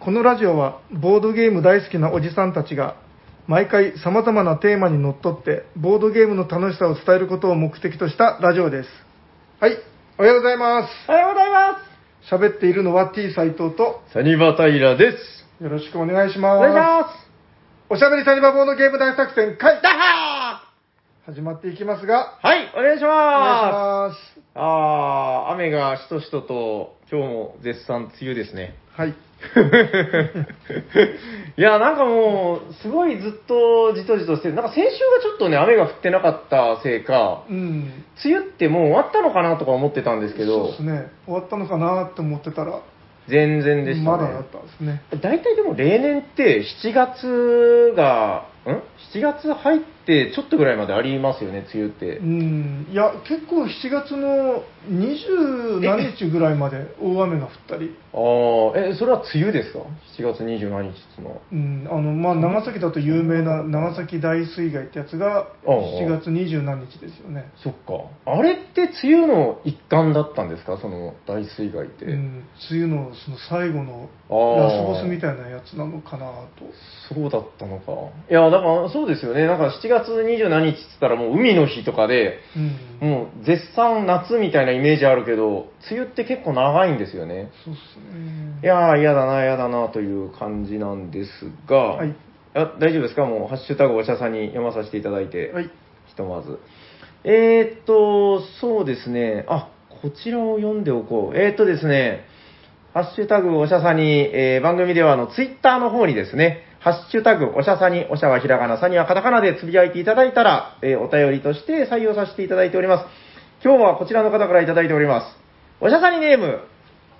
このラジオはボードゲーム大好きなおじさんたちが毎回様々なテーマにのっとってボードゲームの楽しさを伝えることを目的としたラジオです。はい、おはようございます。おはようございま喋っているのは T 斎藤とす。サニバタイラです。よろしくお願いします。お願いします。おしゃべりサニバボードゲーム大作戦会ダハ始まっていきますが、ーはい、お願いしお願いします。ます。あー、雨がしとしとと、今日も絶賛梅雨ですね。はい。いや、なんかもう、すごいずっとじとじとしてる。なんか先週がちょっとね、雨が降ってなかったせいか、うん。梅雨ってもう終わったのかなとか思ってたんですけどそうです、ね。終わったのかなって思ってたら、全然でしたね。まだだったんですね。大体でも例年って7月が、ん ?7 月入ってちょっとぐらいまでありますよね、梅雨ってう。ん。いや、結構7月の20何日ぐらいまで大雨が降ったり、ああ、え、それは梅雨ですか ?7 月27日っていうのは。うん。あの、まあ、長崎だと有名な長崎大水害ってやつがああ7月20何日ですよね。そっか。あれって梅雨の一環だったんですか？その大水害って。うん。梅雨のその最後のあーラスボスみたいなやつなのかなと。そうだったのか。いや、だからそうですよね。なんか7月27日って言ったらもう海の日とかで、うん。もう絶賛夏みたいなイメージあるけど、梅雨って結構長いんですよね。そうっすね。いやー、嫌だな、嫌だなという感じなんですが、はい。あ大丈夫ですか？もう、ハッシュタグおしゃさんに読まさせていただいて、はい。ひとまず。えーっと、そうですね、あ、こちらを読んでおこう。えーっとですね、ハッシュタグおしゃさに、えー番組ではあの、ツイッターの方にですね、ハッシュタグおしゃさに、おしゃはひらがな、さにはカタカナでつぶやいていただいたら、えーお便りとして採用させていただいております。今日はこちらの方からいただいております。おしゃさにネーム、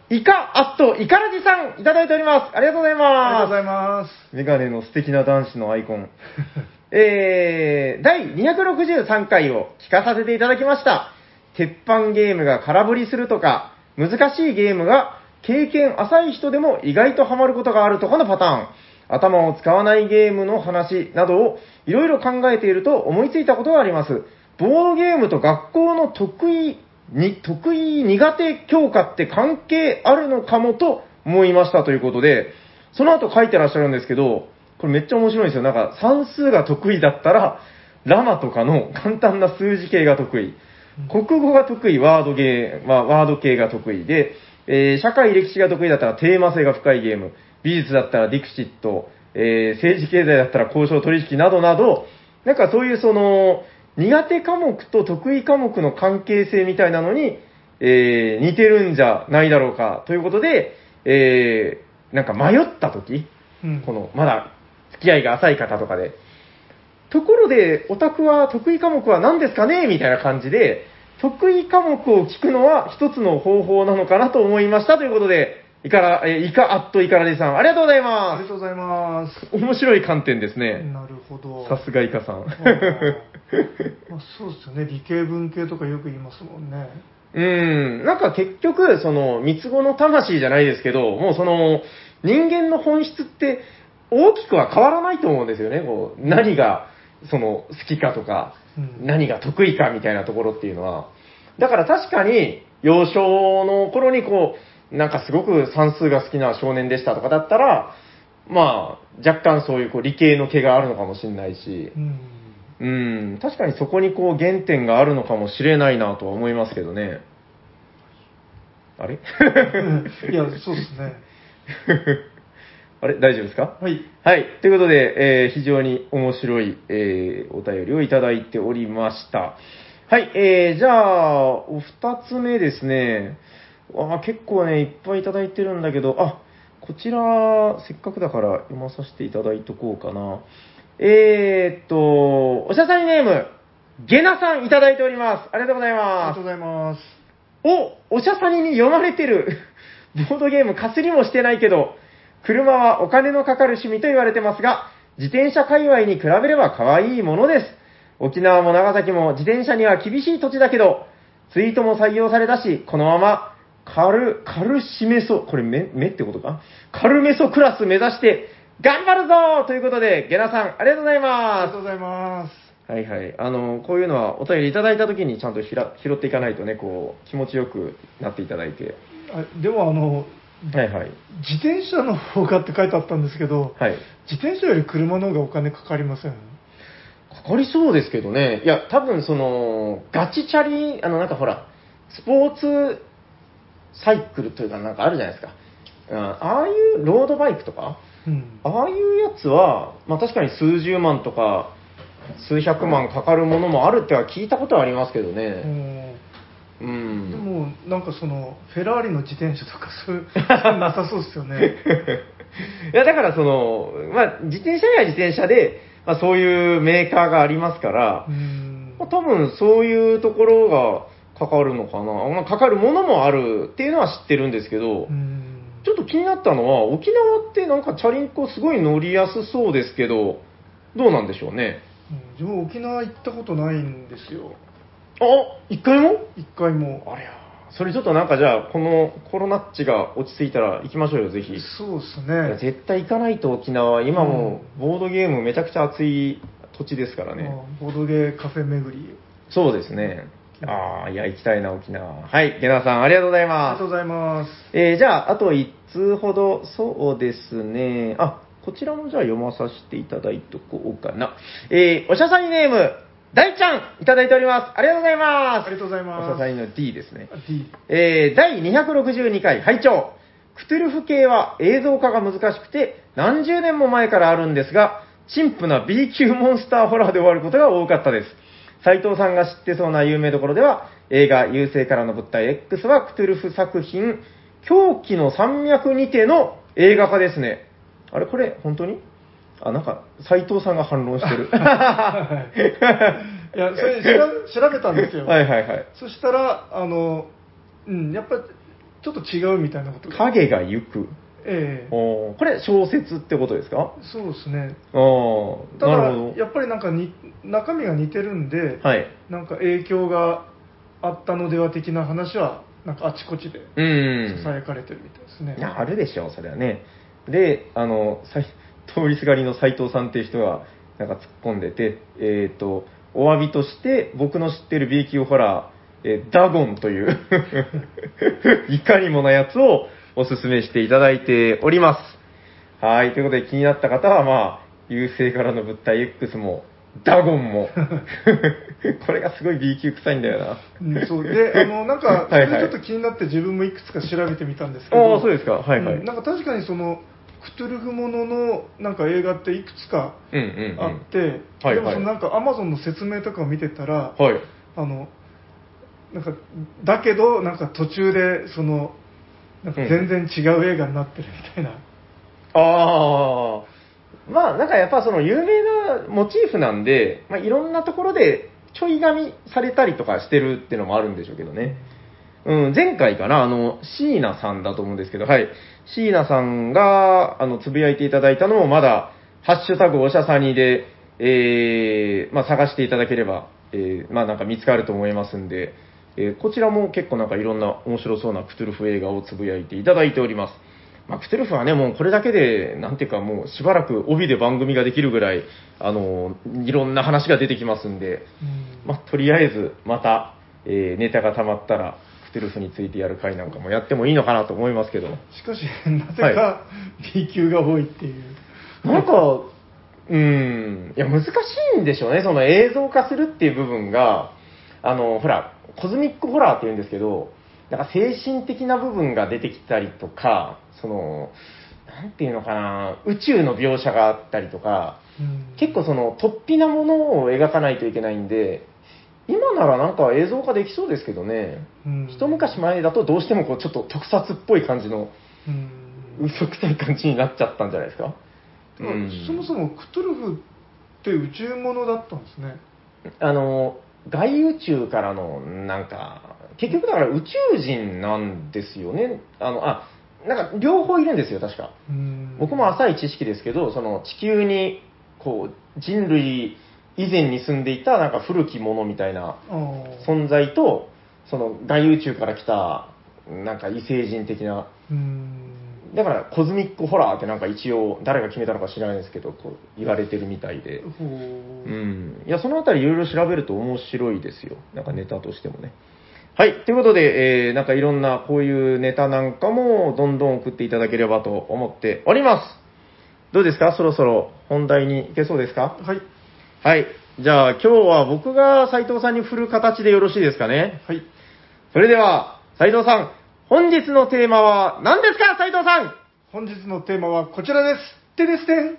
イカアットイカラジさん、いただいております。ありがとうございます。ありがとうございます。メガネの素敵な男子のアイコン。えー、第263回を聞かさせていただきました。鉄板ゲームが空振りするとか、難しいゲームが経験浅い人でも意外とハマることがあるとかのパターン、頭を使わないゲームの話などをいろいろ考えていると思いついたことがあります。ボードゲームと学校の得意に、得意苦手教科って関係あるのかもと思いましたということで、その後書いてらっしゃるんですけど、これめっちゃ面白いんですよ。なんか算数が得意だったら、ラマとかの簡単な数字系が得意。国語が得意、ワードゲー、まあ、ワード系が得意で、えー社会歴史が得意だったらテーマ性が深いゲーム、美術だったらディクシット、えー政治経済だったら交渉取引などなど、なんかそういうその、苦手科目と得意科目の関係性みたいなのに、えー似てるんじゃないだろうか、ということで、えーなんか迷った時、うん。この、まだ付き合いが浅い方とかで、ところで、オタクは得意科目は何ですかね？みたいな感じで、得意科目を聞くのは一つの方法なのかなと思いましたということで、イカラ、えーイカアットイカラジさん、ありがとうございあまりがとうございます。す。面白い観点ですね。なるほど。さすがイカさん。まあ、そうですよね。理系文系とかよく言いますもんね。うん、なんか結局、その、三つ子の魂じゃないですけど、もうその、人間の本質って大きくは変わらないと思うんですよね。こう、何が、その、好きかとか、うん何が得意かみたいなところっていうのは。だから確かに、幼少の頃にこう、なんかすごく算数が好きな少年でしたとかだったら、まあ、若干そういうこう理系の毛があるのかもしれないしう、ん。うん、確かにそこにこう原点があるのかもしれないなとは思いますけどね。あれ？いや、そうですね。あれ？大丈夫ですか？はい。はい。ということで、えー非常に面白い、えーお便りをいただいておりました。はい。えーじゃあ、お二つ目ですね。わあ結構ね、いっぱいいただいてるんだけど、あ、こちら、せっかくだから読まさせていただいとこうかな。えーっと、おしゃさんネーム、ゲナさんいただいております。ありがとうございありがますとう。ございます。お、おしゃさにに読まれてる。ボードゲームかすりもしてないけど、車はお金のかかる趣味と言われてますが、自転車界隈に比べれば可愛いものです。沖縄も長崎も自転車には厳しい土地だけど、ツイートも採用されたし、このまま、カル、カルシメソ、これ目、目ってことか？カルメソクラス目指して、頑張るぞということで、ゲナさん、ありがとうございありがまとうございます。す。はいはい。あの、こういうのはお便りいただいたときにちゃんとひら拾っていかないとね、こう、気持ちよくなっていただいて。あでもあのはいはい。自転車の方がって書いてあったんですけど、はい。自転車より車の方がお金かかりません？かかりそうですけどね。いや、多分その、ガチチャリ、あの、なんかほら、スポーツサイクルというかなんかあるじゃないですか。うん、ああいうロードバイクとか、うん。ああいうやつは、まあ確かに数十万とか、数百万かかるものもあるっては聞いたことはありますけどうね。んうでん。も、なんかその、フェラーリの自転車とか、そういう、なさそうですよね。いや、だからその、まあ自転車には自転車で、まあそういうメーカーがありますからう、んまあ、多分そういうところがかかるのかな？まあかかるものもあるっていうのは知ってるんですけど、うんちょっと気になったのは、沖縄ってなんかチャリンコすごい乗りやすそうですけど、どうなんでしょうね？うん自分沖縄行ったことないんですよ。あ一回も？一回も。あれや、それちょっとなんかじゃあ、このコロナっちが落ち着いたら行きましょうよ、ぜひ。いそうですやね。絶対行かないと沖縄、今もうボードゲームめちゃくちゃ熱い土地ですからね。まあボードゲーカフェ巡り。そうですね。ああ、いや、行きたいな、沖縄。はい、ゲナさん、ありがとうございありますがとう。ございます。えーじゃあ、あと1通ほど、そうですね。あ、こちらもじゃあ読まさせていただいとこうかな。えーおしゃさにネーム、大ちゃん、いただいております。ありがとうございます。ありがとうございますおしゃさにの D ですね。あ D。えー第262回拝聴クトゥルフ系は映像化が難しくて何十年も前からあるんですが、陳腐な B 級モンスターホラーで終わることが多かったです。斉藤さんが知ってそうな有名どころでは、映画優勢からの物体 X はクトゥルフ作品、狂気の山脈にての映画化ですね。あれ？これ？本当に？あ、なんか、斉藤さんが反論してる。いや、それ 調べたんですよ。はいはいはい。そしたら、あの、うん、やっぱちょっと違うみたいなことが。影が行く。ええこれ小説ってことですか？そうですね。ああ、ただなるほど。やっぱりなんかに中身が似てるんで、はい。なんか影響があったのでは的な話は、なんかあちこちでうん。囁かれてるみたいですね。あるでしょう、それはね。で、あの、さい 通りすがりの斉藤さんっていう人が、なんか突っ込んでて、えっ、と、お詫びとして、僕の知ってる B 級ホラー、えーダゴンという、いかにもなやつをおすすめしていただいております。はい、ということで気になった方は、まあ、優勢からの物体 X も、ダゴンも、これがすごい B 級臭いんだよな。うん、そうで、あの、なんか、それちょっと気になって自分もいくつか調べてみたんですけど、ああ、そうですか。はいはい。うんなんか確かにその、クトゥルフもののなんか映画っていくつか。あって、はいでもそのなんかアマゾンの説明とかを見てたら、はい。あの、なんか、だけど、なんか途中で、その、なんか全然違う映画になってるみたいな。ああ、まあなんかやっぱその有名なモチーフなんで、まあ、いろんなところでちょい紙みされたりとかしてるっていうのもあるんでしょうけどね。うん、前回かな、あの、椎名さんだと思うんですけど、はい。椎名さんが、あの、つぶやいていただいたのもまだ、ハッシュタグおしゃさにで、えー、まあ探していただければ、えー、まあなんか見つかると思いますんで、えーこちらも結構なんかいろんな面白そうなクトゥルフ映画をつぶやいていただいております。まあ、クトゥルフはね、もうこれだけで、なんていうかもうしばらく帯で番組ができるぐらい、あの、いろんな話が出てきますんで、うんまあ、とりあえず、また、えーネタが溜まったら、クトゥルフについてやる回なんかもやってもいいのかなと思いますけど。しかし、なぜか B 級が多いっていう。なんか、うーん、いや、難しいんでしょうね、その映像化するっていう部分が、あの、ほら、コズミックホラーって言うんですけど、なんか精神的な部分が出てきたりとか、その、なんていうのかな、宇宙の描写があったりとか、うん。結構その、突飛なものを描かないといけないんで、今ならなんか映像化できそうですけどね、うん。一昔前だとどうしてもこうちょっと特撮っぽい感じの、うん。嘘くさい感じになっちゃったんじゃないですか？そもそもクトゥルフって宇宙ものだったんですね。あの、外宇宙からの、なんか、結局だから宇宙人なんですよね。あの、あ、なんか両方いるんですよ、確か。うん僕も浅い知識ですけど、その地球に、こう、人類以前に住んでいた、なんか古きものみたいな存在と、その外宇宙から来た、なんか異星人的な、うんだからコズミックホラーってなんか一応、誰が決めたのか知らないですけど、こう言われてるみたいで。うん。いや、そのあたりいろいろ調べると面白いですよ。なんかネタとしてもね。はい。ということで、えー、なんかいろんなこういうネタなんかもどんどん送っていただければと思っております。どうですか？そろそろ本題に行けそうですか？はい。はい。じゃあ今日は僕が斉藤さんに振る形でよろしいですかね？はい。それでは、斉藤さん、本日のテーマは何ですか斉藤さん？本日のテーマはこちらです。てですてん。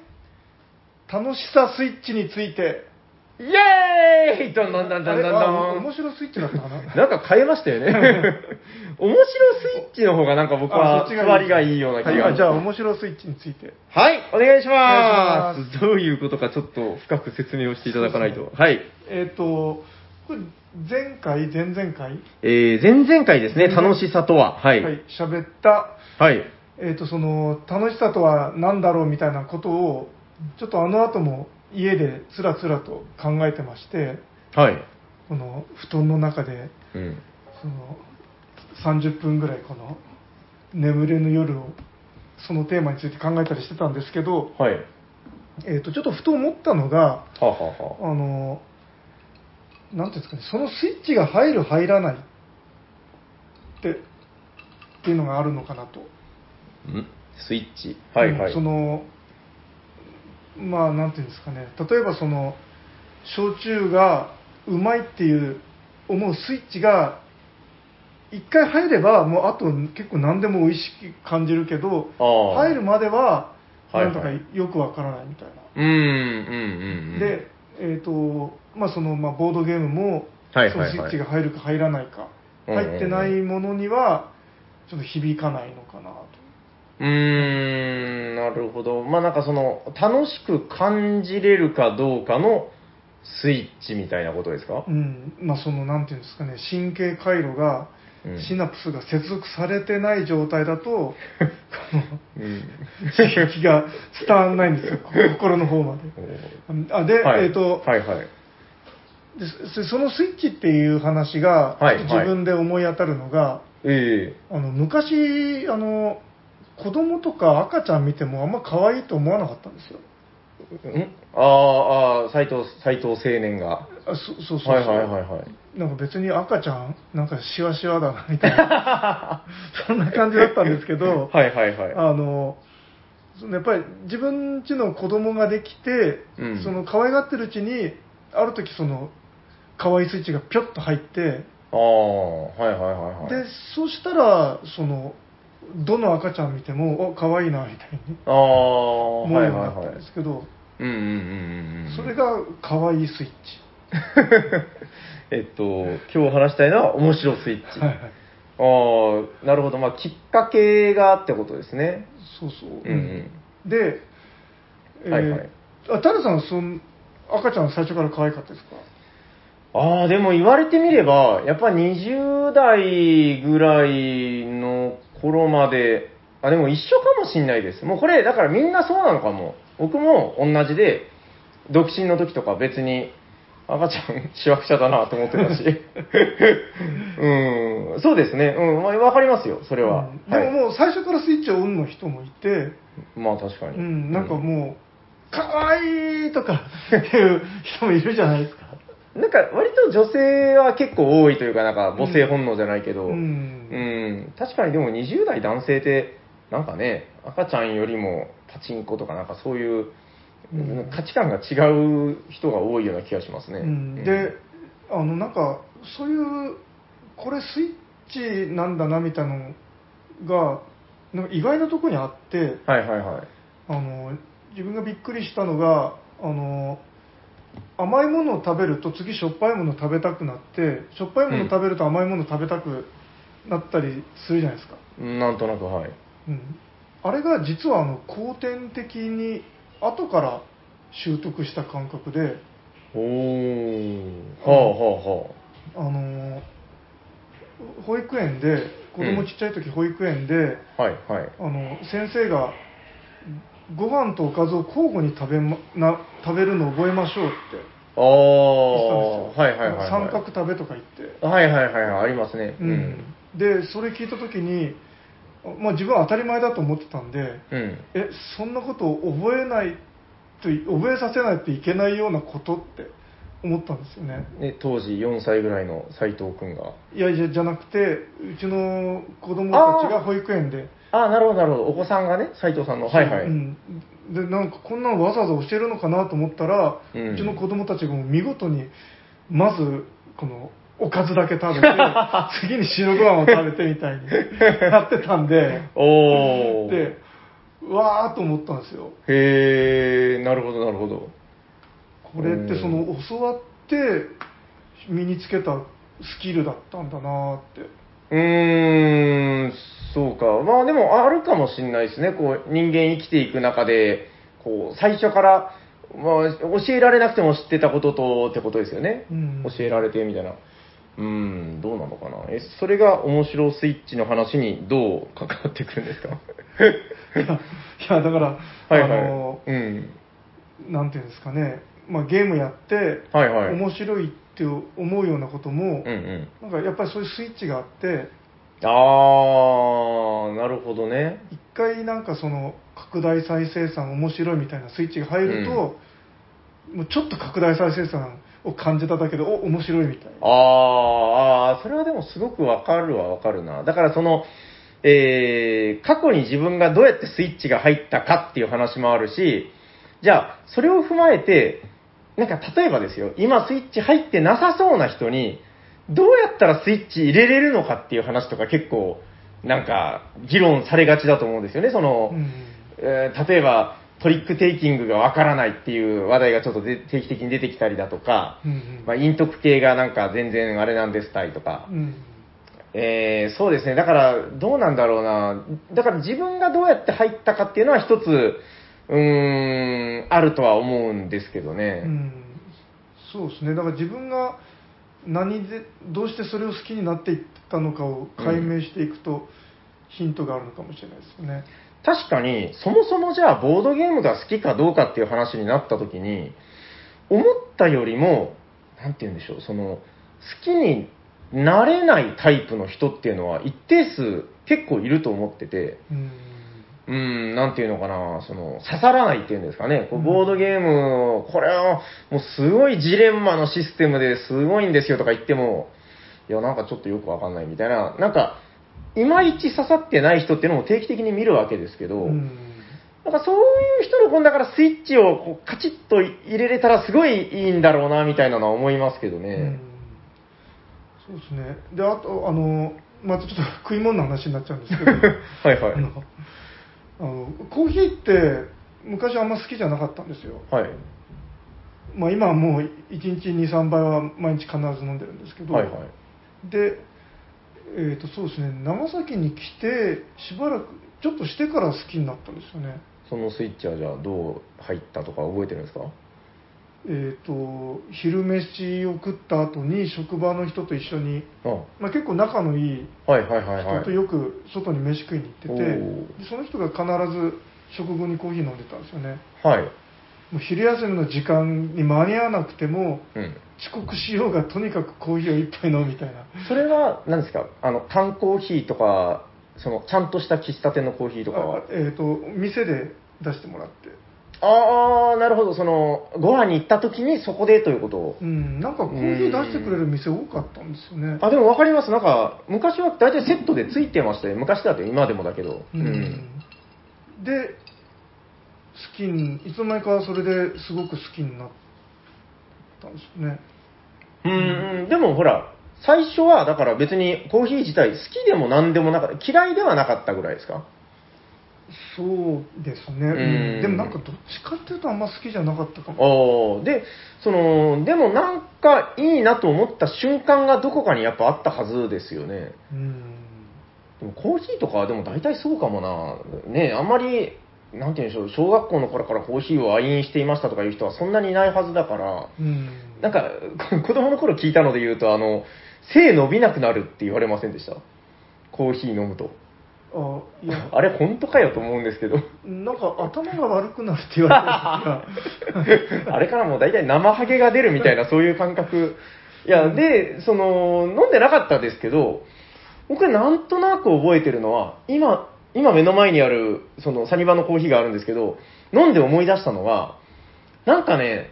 楽しさスイッチについて。イエーイどんどんどんどんどんどん。面白スイッチだったかな？なんか変えましたよね。面白スイッチの方がなんか僕は座りがいいような気が。はいあじゃあ、面白スイッチについて。はい、お願いします。どういうことかちょっと深く説明をしていただかないと。はい。えっ、と、これ前回、前々回、えー、前々回ですね、楽しさとは。はい。はい、喋った、はい。えっ、と、その、楽しさとは何だろうみたいなことを、ちょっとあの後も家でつらつらと考えてまして、はい。この布団の中で、うん。その、30分ぐらいこの、眠れぬ夜を、そのテーマについて考えたりしてたんですけど、はい。えっ、と、ちょっとふと思ったのが、はあ、はあはあ、あの、なんていうんですかね、そのスイッチが入る、入らないって、っていうのがあるのかなと。ん？スイッチ？はいはい。うんその、まあ、なんていうんですかね、例えばその、焼酎がうまいっていう思うスイッチが、一回入れば、もうあと結構何でも美味しく感じるけど、入るまでは、はいなんとかよくわからないみたいな。うん、うん、うんうん。で、えっ、と、まあその、まあ、ボードゲームも、はいはのスイッチが入るか入らないか、うんうんうん入ってないものには、ちょっと響かないのかなと。うーん、なるほど。まあなんかその、楽しく感じれるかどうかのスイッチみたいなことですか？うん、まあその、なんていうんですかね、神経回路が、うんシナプスが接続されてない状態だと、この、うん。刺激が伝わらないんですよ、心の方まで。あで、はいえっ、と、はいはい。でそそのスイッチっていう話が、はい自分で思い当たるのが、えあの昔あの子供とか赤ちゃん見てもあんま可愛いと思わなかったんですよ。えん？あーあー、斎藤、斎藤青年が。あそそうそうそう、はいはいはいはい。なんか別に赤ちゃんなんかシワシワだなみたいな。そんな感じだったんですけど、はいはいはい。あのそのやっぱり自分家の子供ができて、うん。その可愛がってるうちにある時その可愛いスイッチがピョッと入ってああ、はいはいはいはい。でそしたらそのどの赤ちゃん見てもお可愛いなみたいにああ、思うはいようになったんはいはい。ですけど、うんうんうんうんうん。それが可愛いスイッチ。えっと、今日話したいのは面白スイッチ。はいはい。ああ、なるほど。まあ、きっかけがってことですね。そうそう。うんで、えーはいはいあ、タルさんそん、赤ちゃん最初から可愛かったですか？ああ、でも言われてみれば、やっぱ20代ぐらいの頃まで、あ、でも一緒かもしんないです。もうこれ、だからみんなそうなのかも。僕も同じで、独身の時とか別に、赤ちゃん、しわくちゃだなと思ってたし。うん、そうですね。うん、まあわかりますよ、それは。うんでもはいもう最初からスイッチをオンの人もいて、まあ確かに。うん、なんかもう、可愛いとかっていう人もいるじゃないですか。なんか割と女性は結構多いというか、なんか母性本能じゃないけど、ううん、ん。確かにでも20代男性って、なんかね、赤ちゃんよりもパチンコとかなんかそういう、うん価値観が違う人が多いような気がしますね。うんで、あの、なんか、そういう、これスイッチなんだなみたいなのが、なんか意外なところにあって、はいはいはい。あの自分がびっくりしたのがあの甘いものを食べると次しょっぱいものを食べたくなってしょっぱいものを食べると甘いものを食べたくなったりするじゃないですか、なんとなくはい。うん、あれが実はあの後天的に後から習得した感覚でおー、はあはあの保育園で子供ちっちゃい時保育園で、あはあ。はいはい。あの先生がご飯とおかずを交互に食べ,、ま、な食べるのを覚えましょうってあ言ってたんですよいはいはい、はい。三角食べとか言って、はいはいはいはい、ありますね。うんでそれ聞いた時に、まあ、自分は当たり前だと思ってたんでうん。えそんなことを覚えないと覚えさせないといけないようなことって思ったんですよね。ね、当時4歳ぐらいの斉藤くんが。いやいや、じゃなくて、うちの子供たちが保育園で、ああ、なるほど、なるほど。お子さんがね、斉藤さんの。はいはい。うん、でなんかこんなのわざわざ教えるのかなと思ったら、ううんちの子供たちがもう見事にまずこのおかずだけ食べて 次に白ご飯を食べてみたいに やってたんでおー。でうわーと思ったんですよへえ、なるほど、なるほど。これってその教わって身につけたスキルだったんだなーってうーん、そうか。まあでも、あるかもしれないですね。こう、人間生きていく中で、こう、最初から、まあ、教えられなくても知ってたこととってことですよね。うん教えられてみたいな。うーん、どうなのかな。え、それが面白スイッチの話にどう関わってくるんですか？いやいやだから、はいはい。あのうん。なんていうんですかね、まあ、ゲームやって、はいはい。面白いって思うようなことも、うんうん。なんかやっぱりそういうスイッチがあってあー、なるほどね。一回なんかその拡大再生産面白いみたいなスイッチが入ると、もうちょっと拡大再生産を感じただけでお面白いみたいなあーあー、それはでもすごくわかるはわかるな。だからその、えー、過去に自分がどうやってスイッチが入ったかっていう話もあるし、じゃあ、それを踏まえて、なんか例えばですよ、今スイッチ入ってなさそうな人に、どうやったらスイッチ入れれるのかっていう話とか結構、なんか、議論されがちだと思うんですよね。その、うん。えー例えば、トリックテイキングがわからないっていう話題がちょっとで定期的に出てきたりだとか、うんうん。まあ、陰徳系がなんか全然あれなんですたいとか、うん。えーそうですね、だからどうなんだろうな、だから自分がどうやって入ったかっていうのは一つ、うーん、あるとは思うんですけどうね。ん。そうですね。だから自分が何でどうしてそれを好きになっていったのかを解明していくと、ヒントがあるのかもしれないですよね。確かに、そもそもじゃあボードゲームが好きかどうかっていう話になった時に、思ったよりも、なんて言うんでしょう、その、好きになれないタイプの人っていうのは一定数結構いると思ってて、うんうーん、なんていうのかな、その、刺さらないっていうんですかね。こううん。ボードゲーム、これはもうすごいジレンマのシステムですごいんですよとか言っても、いや、なんかちょっとよくわかんないみたいな、なんか、いまいち刺さってない人っていうのも定期的に見るわけですけど、うん。なんかそういう人のこのだからスイッチをこうカチッと入れれたらすごいいいんだろうなみたいなのは思いますけどうん。ね。そうですね。であとあのまたちょっと食い物の話になっちゃうんですけど。はいはいあ。のコーヒーって昔あんま好きじゃなかったんですよ、はい。まあ、今はもう1日23杯は毎日必ず飲んでるんですけど、はいはい。で、えー、とそうですね長崎に来てしばらくちょっとしてから好きになったんですよねそのスイッチはじゃあどう入ったとか覚えてるんですか？えっ、と昼飯を食った後に職場の人と一緒に、あまあ、結構仲のいい。人とよく外に飯食いに行ってて、その人が必ず食後にコーヒー飲んでたんですよねはい。もう昼休みの時間に間に合わなくてもうん。遅刻しようがとにかくコーヒーを一杯飲むみたいなそれは何ですか？あの、缶コーヒーとか、その、ちゃんとした喫茶店のコーヒーとかは？あ。えっ、と店で出してもらってああ、なるほど。その、ご飯に行った時にそこでということ？を。うんなんかコーヒー出してくれる店多かったんですよねあ、でも分かります。なんか、昔は大体セットでついてましたよ。昔だって今でもだけど。うんで好きにいつの間にかそれですごく好きになったんですよねうん。うん。でもほら、最初は、だから別にコーヒー自体好きでも何でもなかった。嫌いではなかったぐらいですか？そうですね、うん。でもなんかどっちかっていうとあんま好きじゃなかったかも。で、その、でもなんかいいなと思った瞬間がどこかにやっぱあったはずですよね。うん。でもコーヒーとかはでも大体そうかもな。ねあんまり、なんて言うんでしょう、小学校の頃からコーヒーを愛飲していましたとかいう人はそんなにいないはずだから、うん。なんか、こ 子供の頃聞いたので言うと、あの、背伸びなくなるって言われませんでした？コーヒー飲むと。あいやあれ本当かよと思うんですけど。なんか頭が悪くなるって言われた時があれからもう大体生ハゲが出るみたいなそういう感覚。いや、で、その、飲んでなかったですけど、僕なんとなく覚えてるのは、今、今目の前にある、そのサニバのコーヒーがあるんですけど、飲んで思い出したのは、なんかね、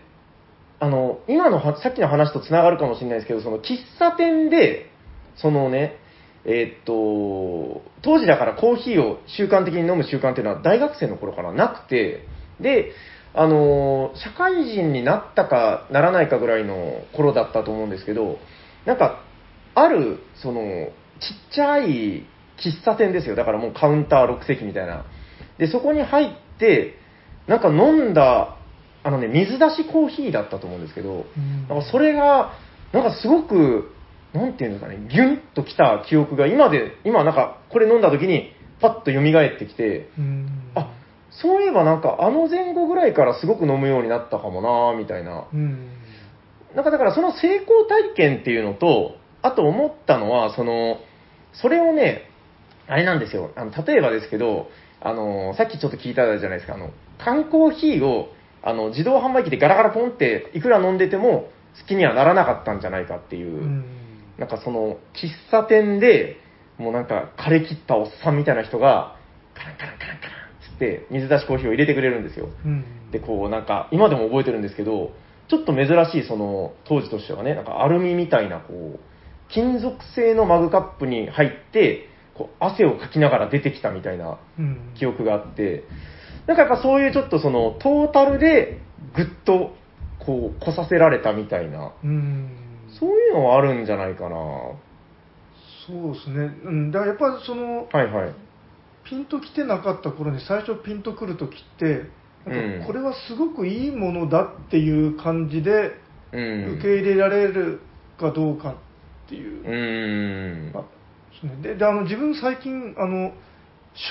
あの、今のは、さっきの話と繋がるかもしれないですけど、その喫茶店で、そのね、えーっと、当時だからコーヒーを習慣的に飲む習慣っていうのは大学生の頃からなくて、で、あの、社会人になったかならないかぐらいの頃だったと思うんですけど、なんか、ある、その、ちっちゃい喫茶店ですよ。だからもうカウンター6席みたいな。で、そこに入って、なんか飲んだ、あのね、水出しコーヒーだったと思うんですけど、うんなんかそれが、なんかすごく、なんていうんですかね、ギュンときた記憶が今で、今なんかこれ飲んだ時にパッと蘇ってきて、うん。あ、そういえばなんかあの前後ぐらいからすごく飲むようになったかもなみたいな。うん。なんかだからその成功体験っていうのと、あと思ったのは、その、それをね、あれなんですよ。あの例えばですけど、あの、さっきちょっと聞いたじゃないですか、あの、缶コーヒーを、あの、自動販売機でガラガラポンっていくら飲んでても好きにはならなかったんじゃないかっていう、うんなんかその、喫茶店で、もうなんか枯れ切ったおっさんみたいな人が、カランカランカランカランつって水出しコーヒーを入れてくれるんですよ。うん。で、こう、なんか、今でも覚えてるんですけど、ちょっと珍しい、その、当時としてはね、なんかアルミみたいな、こう、金属製のマグカップに入って、こう、汗をかきながら出てきたみたいなうん。記憶があって、なんかやっぱそういうちょっとその、トータルで、ぐっと、こう、来させられたみたいな、うんそういうのはあるんじゃないかな。そうですね、うん、だからやっぱりそのはいはい。ピンときてなかった頃に最初ピンとくるときってなんうんかこれはすごくいいものだっていう感じでうん。受け入れられるかどうかっていう、うーん。でであの自分最近あの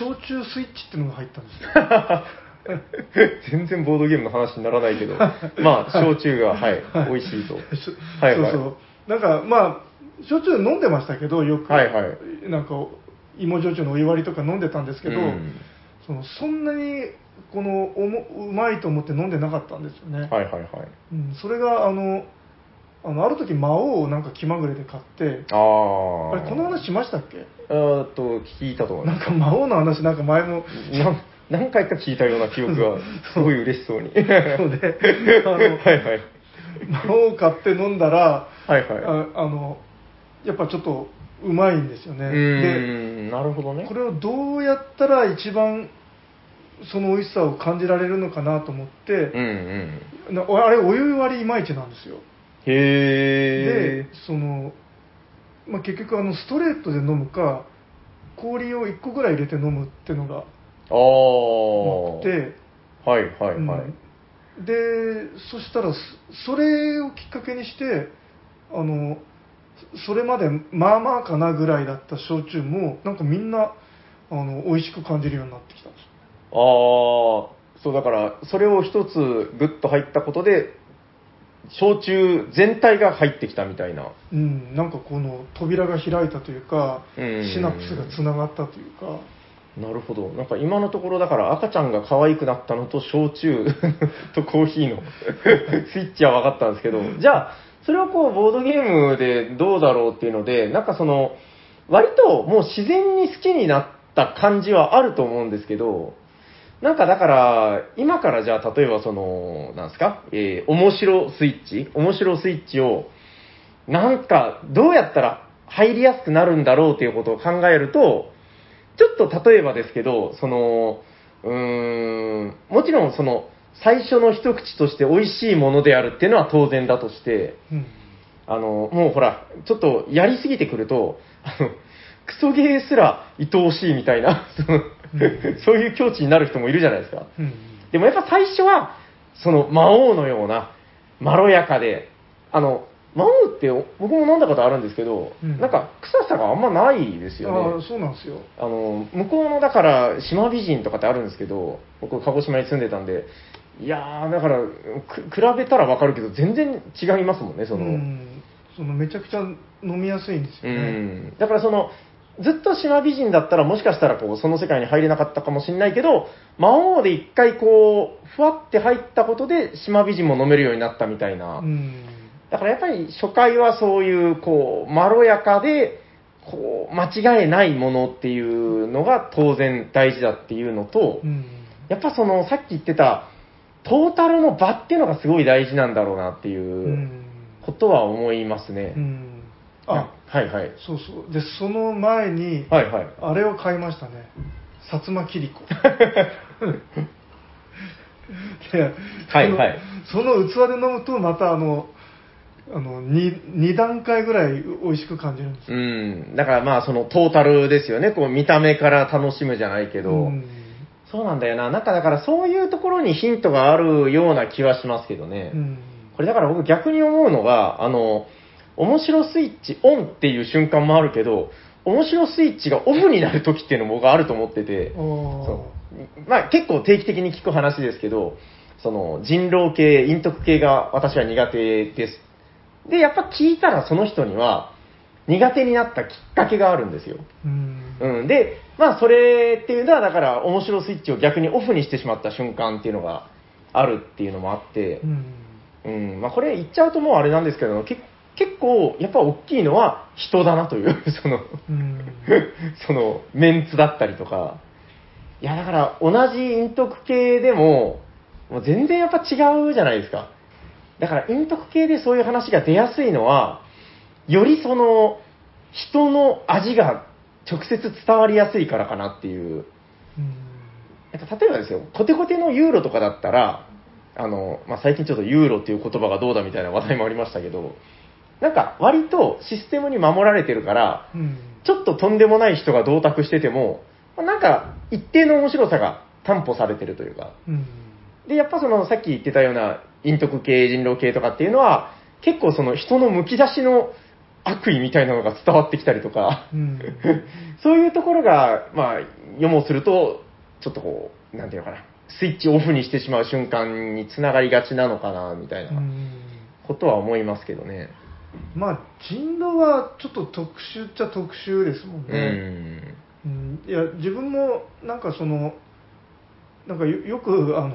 焼酎スイッチっていうのが入ったんですよ 全然ボードゲームの話にならないけど、まあ、焼酎が、はい、美味しいと。しはいはい。そうそう。なんかまあ焼酎飲んでましたけどよく、はいはい。なんか芋焼酎のお湯割りとか飲んでたんですけど、うん。そのそんなにこのおもうまいと思って飲んでなかったんですよね、はいはいはい。うん、それがあのあのある時魔王をなんか気まぐれで買ってああ。あれこの話しましたっけ？えーっと、聞いたと思います。なんか魔王の話なんか前もなん何回か聞いたような記憶が、すごい嬉しそうに。そうであの はいはい。魔王を買って飲んだらはいはい。ああのやっぱちょっとうまいんですよねでん、なるほどねこ。れをどうやったら一番その美味しさを感じられるのかなと思ってうんう、ん。なあれお湯割りいまいちなんですよへでその、まあ、結局あのストレートで飲むか氷を1個ぐらい入れて飲むっていうのがー。ああ。て、はいはいはい。うん。でそしたらそそれをきっかけにしてあのそれまでまあまあかなぐらいだった焼酎もなんかみんなあの美味しく感じるようになってきたんですああ、そうだから、それを一つグッと入ったことで、焼酎全体が入ってきたみたいな。うん、なんかこの扉が開いたというか、うん。シナプスがつながったというか、なるほど。なんか今のところだから赤ちゃんが可愛くなったのと焼酎 とコーヒーの スイッチは分かったんですけど、じゃあ、それをこうボードゲームでどうだろうっていうので、なんかその、割ともう自然に好きになった感じはあると思うんですけど、なんかだから、今からじゃあ例えばその、なんですか、えー、面白スイッチ？面白スイッチを、なんか、どうやったら入りやすくなるんだろうということを考えると、ちょっと例えばですけど、その、うーん、もちろんその、最初の一口として美味しいものであるっていうのは当然だとして、うん、あの、もうほら、ちょっとやりすぎてくると、あの、クソゲーすら愛おしいみたいな、そのうん。そういう境地になる人もいるじゃないですか。うん、でもやっぱ最初は、その魔王のような、まろやかで、あの、魔王って僕も飲んだことあるんですけど、うんなんか臭さがあんまないですよね。ああそうなんですよ。あの、向こうの、だから、島美人とかってあるんですけど、僕、鹿児島に住んでたんで、いやー、だから、く比べたらわかるけど、全然違いますもんね、その、うん、そのめちゃくちゃ飲みやすいんですうよね。ん。だからその、ずっと島美人だったらもしかしたらこう、その世界に入れなかったかもしれないけど、魔王で一回こう、ふわって入ったことで島美人も飲めるようになったみたいな。うん、だからやっぱり初回はそういう、こう、まろやかで、こう、間違いないものっていうのが当然大事だっていうのと、うん、やっぱその、さっき言ってた、トータルの場っていうのがすごい大事なんだろうなっていううん。ことは思いますね。うん。あはいはい。そうそう。でその前に、はいはい。あれを買いましたね。薩摩切子。ではいはい。その器で飲むとまたあのあの 2, 2段階ぐらい美味しく感じるんですうよ、ん。だからまあそのトータルですよね。こう見た目から楽しむじゃないけど。うんそうなんだよな。なんかだからそういうところにヒントがあるような気はしますけどね。うんこれだから僕逆に思うのが、あの、面白スイッチオンっていう瞬間もあるけど、面白スイッチがオフになる時っていうのも僕あると思ってて、そうまあ結構定期的に聞く話ですけど、その人狼系、陰徳系が私は苦手です。で、やっぱ聞いたらその人には苦手になったきっかけがあるんですよ。うんうん、で、まあそれっていうのはだから面白スイッチを逆にオフにしてしまった瞬間っていうのがあるっていうのもあってう、んうん、まあこれ言っちゃうともうあれなんですけど、け結構やっぱ大きいのは人だなという、その、うん そのメンツだったりとか。いやだから同じ陰徳系でも、もう全然やっぱ違うじゃないですか。だから陰徳系でそういう話が出やすいのは、よりその人の味が直接伝わりやすいからかなっていう。うん。なんか例えばですよ、コテコテのユーロとかだったら、あの、まあ、最近ちょっとユーロっていう言葉がどうだみたいな話題もありましたけど、なんか割とシステムに守られてるから、うん。ちょっととんでもない人が同卓してても、まあなんか一定の面白さが担保されてるというか、うんで、やっぱそのさっき言ってたような陰徳系、人狼系とかっていうのは、結構その人のむき出しの悪意みたいなのが伝わってきたりとか、うん そういうところが、まあ、読もうすると、ちょっとこう、なんていうのかな、スイッチオフにしてしまう瞬間につながりがちなのかな、みたいなうんことは思いますけどね。まあ人狼はちょっと特殊っちゃ特殊ですもんうね、ん。うんいや自分もなんかそのなんかよよくあの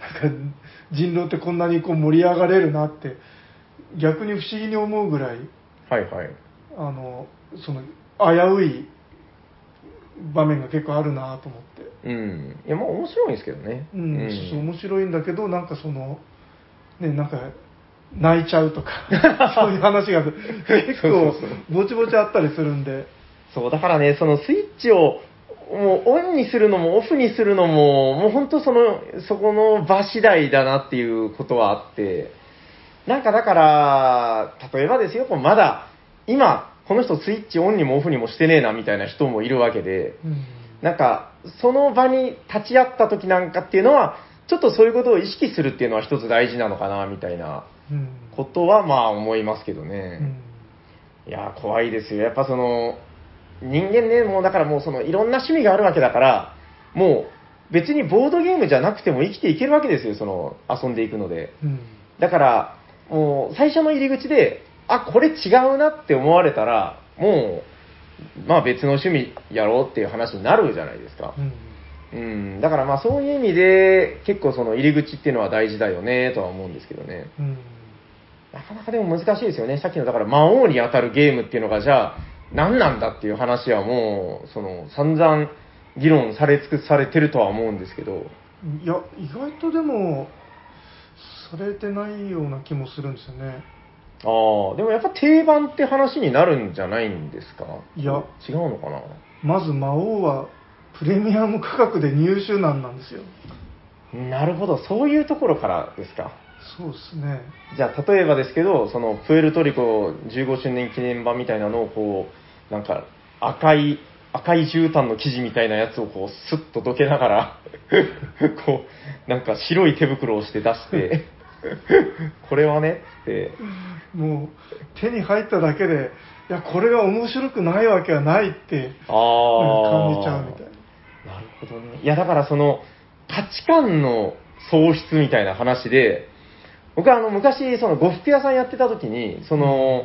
なんか人狼ってこんなにこう盛り上がれるなって逆に不思議に思うぐらいはいはい。あのその危うい場面が結構あるなと思って、うん。いや、まあ面白いんですけどね。うんそうそう面白いんだけどなんかそのねなんか泣いちゃうとか そういう話が結構 ぼちぼちあったりするんで。そう、だからね、そのスイッチを、もうオンにするのもオフにするのも、もう本当その、そこの場次第だなっていうことはあって、なんかだから、例えばですよ、こうまだ、今、この人スイッチオンにもオフにもしてねえなみたいな人もいるわけで、うんなんか、その場に立ち会った時なんかっていうのは、ちょっとそういうことを意識するっていうのは一つ大事なのかな、みたいなうんことはまあ思いますけどうね。んいやー、怖いですよ。やっぱその、人間ね、もうだからもうそのいろんな趣味があるわけだから、もう別にボードゲームじゃなくても生きていけるわけですよ、その遊んでいくので。うんだから、もう最初の入り口で、あ、これ違うなって思われたら、もう、まあ別の趣味やろうっていう話になるじゃないですか。うんうん、だからまあそういう意味で、結構その入り口っていうのは大事だよね、とは思うんですけどね。うんなかなかでも難しいですよね。さっきのだから魔王に当たるゲームっていうのがじゃあ何なんだっていう話はもう、その散々議論され尽くされてるとは思うんですけど。いや意外とでもされてないような気もするんですよね。ああ、でもやっぱ定番って話になるんじゃないんですか？いや。違うのかな？まず魔王はプレミアム価格で入手なんなんですよ。なるほど、そういうところからですか。そうですね。じゃあ、例えばですけど、そのプエルトリコ15周年記念版みたいなのをこう、なんか赤い、赤い絨毯の生地みたいなやつをこう、スッとどけながら、こう、なんか白い手袋をして出して、これはね、って、もう手に入っただけでいやこれが面白くないわけはないってああ。感じちゃうみたいななるほどね。いや、だからその、価値観の喪失みたいな話で、僕はあの、昔、その、呉服屋さんやってた時に、その、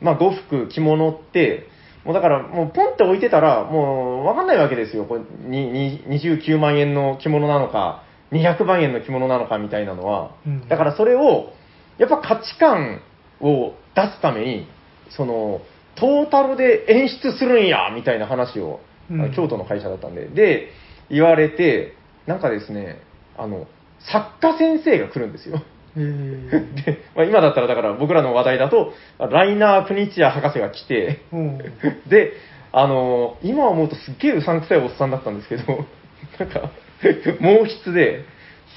まあ、呉服、着物って、もうだから、もうポンって置いてたら、もう、わかんないわけですよ。これにに29万円の着物なのか、200万円の着物なのかみたいなのは。うんだからそれを、やっぱ価値観を出すために、その、トータルで演出するんやみたいな話を、うん京都の会社だったんで、で、言われて、なんかですね、あの、作家先生が来るんですよ。えー、で、まあ、今だったらだから僕らの話題だと、ライナー・プニチア博士が来て、うん。で、あのー今思うとすっげえうさんくさいおっさんだったんですけど、なんか、毛筆で、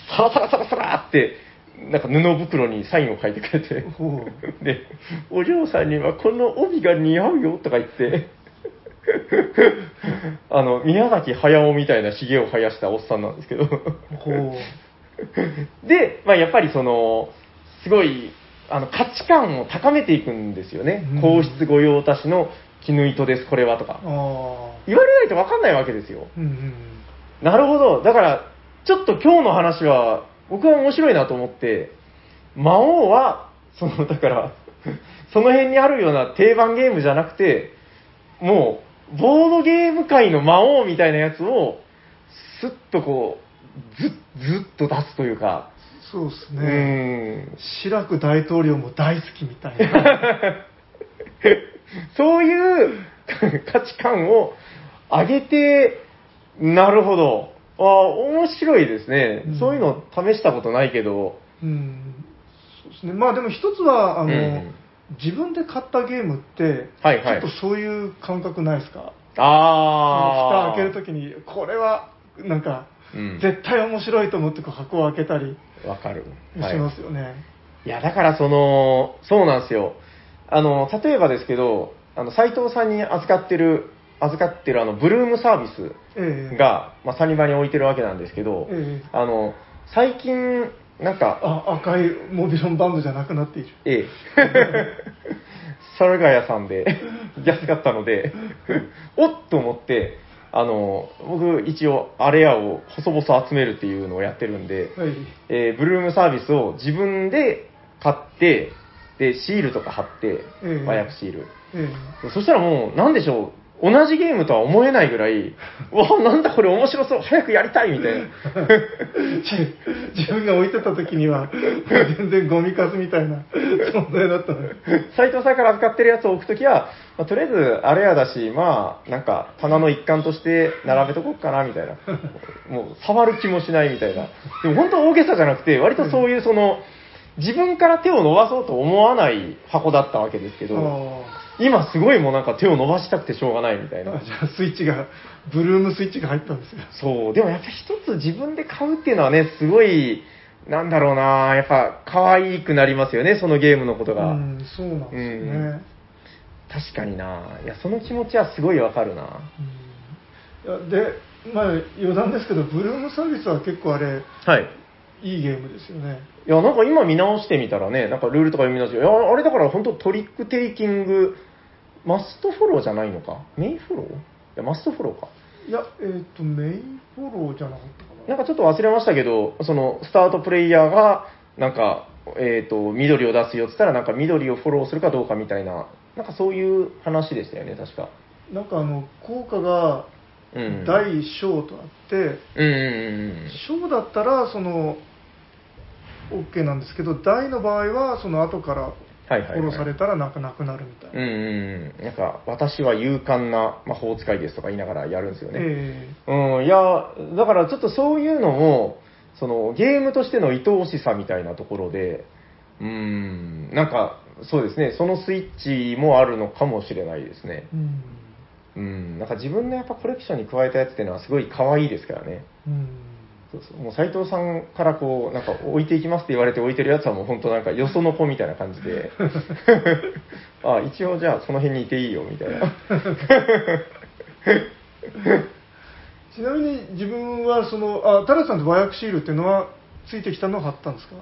サラサラサラサラって、なんか布袋にサインを書いてくれて、で、お嬢さんにはこの帯が似合うよとか言って、あの、宮崎駿みたいな髭を生やしたおっさんなんですけど、ほで、まあ、やっぱりその、すごい、あの、価値観を高めていくんですよねうん。皇室御用達の絹糸です、これはとか。言われないと分かんないわけですよ。うんうんなるほど。だから、ちょっと今日の話は、僕は面白いなと思って、魔王は、その、だから、その辺にあるような定番ゲームじゃなくて、もう、ボードゲーム界の魔王みたいなやつを、スッとこう、ず、ずっと出すというか、そうですうね。ん、シラク大統領も大好きみたいな。そういう価値観を上げて、なるほど。あ面白いですね、うんそういうの試したことないけど、うん。そうですね。まあでも一つは、あの、うん自分で買ったゲームって、はいはいちょっとそういう感覚ないですか？ああ。蓋開けるときに、これは、なんか、うん絶対面白いと思ってこう箱を開けたりわかる。しますよね。いや、だからその、そうなんですよ。あの、例えばですけど、あの、斎藤さんに預かってる、預かってるあの、ブルームサービスええが、まあ、サニバに置いてるわけなんですけど、ええあの、最近、なんか、あ赤いモビロンバンドじゃなくなっている。ええ。サルガヤさんで安かったので、おっと思って、あの、僕一応アレアを細々集めるっていうのをやってるんで、はい。えーブルームサービスを自分で買って、で、シールとか貼ってええ、和訳シール。えそしたらもう、なんでしょう、同じゲームとは思えないぐらい、う わ、なんだこれ面白そう、早くやりたいみたいな。え 自分が置いてた時には、全然ゴミかすみたいな存在だったのよ。斉藤さんから預かってるやつを置くときは、まあとりあえずあれやだし、まあ、なんか棚の一環として並べとこうかなみたいな。もう触る気もしないみたいな。でも本当大げさじゃなくて、割とそういうその、自分から手を伸ばそうと思わない箱だったわけですけど、あ今すごいもうなんか手を伸ばしたくてしょうがないみたいなあ。じゃあスイッチが、ブルームスイッチが入ったんですよ。そう、でもやっぱ一つ自分で買うっていうのはね、すごい、なんだろうな、やっぱ可愛くなりますよね、そのゲームのことが。うん、そうなんですよね。確かにな。いや、その気持ちはすごいわかるな。うんで、まあ余談ですけど、ブルームサービスは結構あれ、はい。いいゲームですよね。いや、なんか今見直してみたらね、なんかルールとか読み直して、いや、あれだから本当トリックテイキング、マストフォローじゃないのか？メインフォロー？いや、マストフォローか。いや、えっ、と、メインフォローじゃなかったかな。なんかちょっと忘れましたけど、その、スタートプレイヤーが、なんか、えっ、と、緑を出すよって言ったら、なんか緑をフォローするかどうかみたいな、なんかそういう話でしたよね、確か。なんかあの、効果がうん。大小とあって、小だったら、その、OK なんですけど、大の場合は、その後からはいはい、はい。フォローされたらなんかなくなるみたいな。うんうんうん。なんか、私は勇敢な魔法使いですとか言いながらやるんですよね。えうん、いや、だからちょっとそういうのも、そのゲームとしての愛おしさみたいなところで、うん、なんか、そうですね、そのスイッチもあるのかもしれないですね。えうん。うん、なんか自分のやっぱコレクションに加えたやつっていうのはすごい可愛いですからね。うん。そうそうもう斉藤さんからこう、なんか置いていきますって言われて置いてるやつはもう本当なんかよその子みたいな感じで、あ、一応じゃあその辺にいていいよみたいな。ちなみに自分は、その、あ、タラさんって和訳シールっていうのは、ついてきたのを貼ったんですか？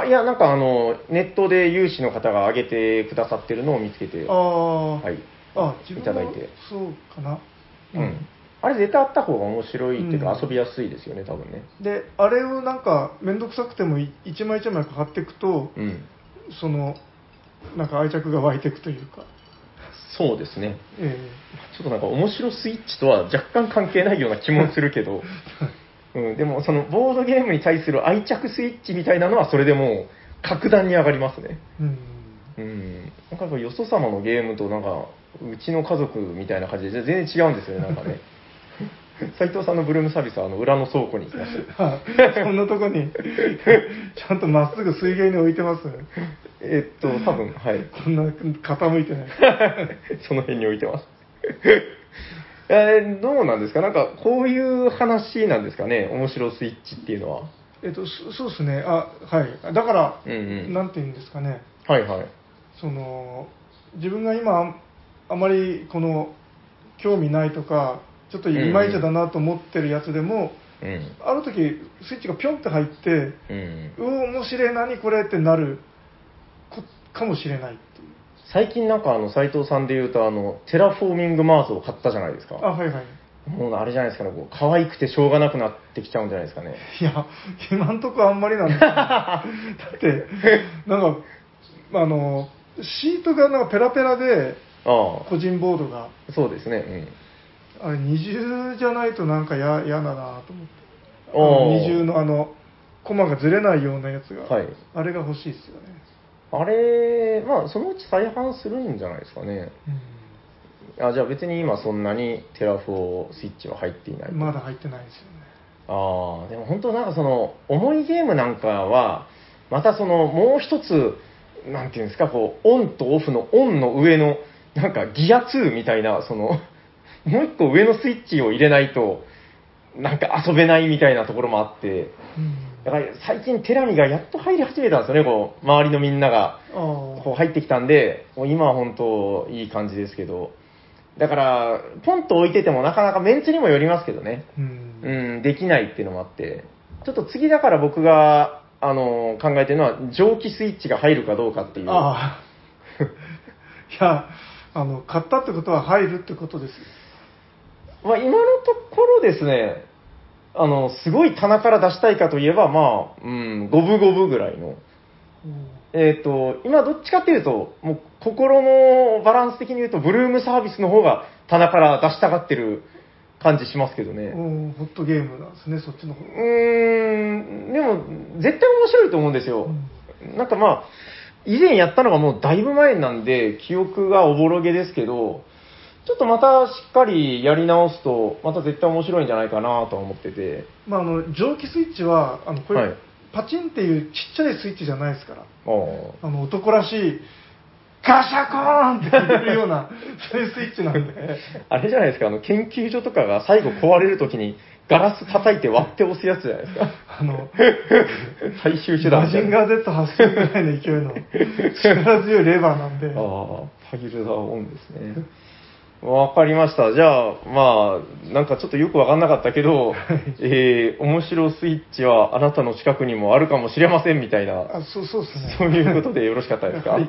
あいや、なんかあの、ネットで有志の方が上げてくださってるのを見つけて、ああ、はい。あ、自分もいただいて。そうかな。うん。あれ絶対あった方が面白いっていうか、うん遊びやすいですよね、多分ね。で、あれをなんか、めんどくさくてもい一枚一枚貼っていくと、うん。その、なんか愛着が湧いていくというか、そうですね。えちょっとなんか面白スイッチとは若干関係ないような気もするけど、うん、でもそのボードゲームに対する愛着スイッチみたいなのはそれでもう格段に上がりますね。えうん。うん。なんかやっぱよそ様のゲームとなんか、うちの家族みたいな感じで全然違うんですよね、なんかね。斉藤さんのブルームサービスはあの裏の倉庫に行きました。あそんなとこに、ちゃんとまっすぐ水源に置いてます。えっと、多分、はい。こんな傾いてない。その辺に置いてます。えーどうなんですか？なんか、こういう話なんですかね？面白スイッチっていうのは。えっと、そそうですね。あ、はい。だから、うんうんなんていうんですかね。はいはい。その、自分が今、あまりこの、興味ないとか、ちょっといまいちだなと思ってるやつでも、うん。ある時、スイッチがピョンって入って、うん。うお、面白い、何これってなるこかもしれないっていう。最近なんかあの、斉藤さんで言うと、あの、テラフォーミングマーズを買ったじゃないですか。あ、はいはい。もうあれじゃないですかね、こう可愛くてしょうがなくなってきちゃうんじゃないですかね。いや、今んとこあんまりなんですよ だって、なんか、あの、シートがなんかペラペラで、あ個人ボードが、あ、そうですね。あれ二重じゃないとなんかや嫌だなと思って。二重のあの、コマがずれないようなやつが、はいあれが欲しいですよね。うん。あれ、まあ、そのうち再販するんじゃないですかね。あじゃあ別に今そんなにテラフォースイッチは入っていない。まだ入ってないですよね。ああ、でも本当なんかその、重いゲームなんかは、またその、もう一つ、なんていうんですか、こう、オンとオフのオンの上の、なんかギア2みたいな、その、もう一個上のスイッチを入れないと、なんか遊べないみたいなところもあって、だから最近テラミがやっと入り始めたんですよね、こう、周りのみんなが。あこう入ってきたんで、もう今は本当いい感じですけど、だから、ポンと置いててもなかなかメンツにもよりますけどね。あ。うん。うん、できないっていうのもあって、ちょっと次だから僕が、あの、考えてるのは、蒸気スイッチが入るかどうかっていう。ああ。いや、あの、買ったってことは入るってことですよ。まあ、今のところですね、あの、すごい棚から出したいかといえば、まあ、うん、五分五分ぐらいの。えっ、と、今どっちかっていうと、もう心のバランス的に言うと、ブルームサービスの方が棚から出したがってる感じしますけどね。うんホットゲームなんですね、そっちの方うーん、でも、絶対面白いと思うんですよ。なんかまあ、以前やったのがもうだいぶ前なんで、記憶がおぼろげですけど、ちょっとまたしっかりやり直すと、また絶対面白いんじゃないかなとは思ってて。まあ、あの蒸気スイッチはあのこれ、はいパチンっていうちっちゃいスイッチじゃないですからあの男らしいガシャコーンって入れるような そういうスイッチなんで あれじゃないですか、あの、研究所とかが最後壊れるときにガラス叩いて割って押すやつじゃないですか。あの 最終手段。マジンガー Z 発生ぐらいの勢いの力強いレバーなんでああ、パイルダーオンですね。わかりました。じゃあ、まあ、なんかちょっとよくわかんなかったけど、えー、面白スイッチはあなたの近くにもあるかもしれませんみたいな、あそうそうですね。そういうことで よろしかったですか？はい。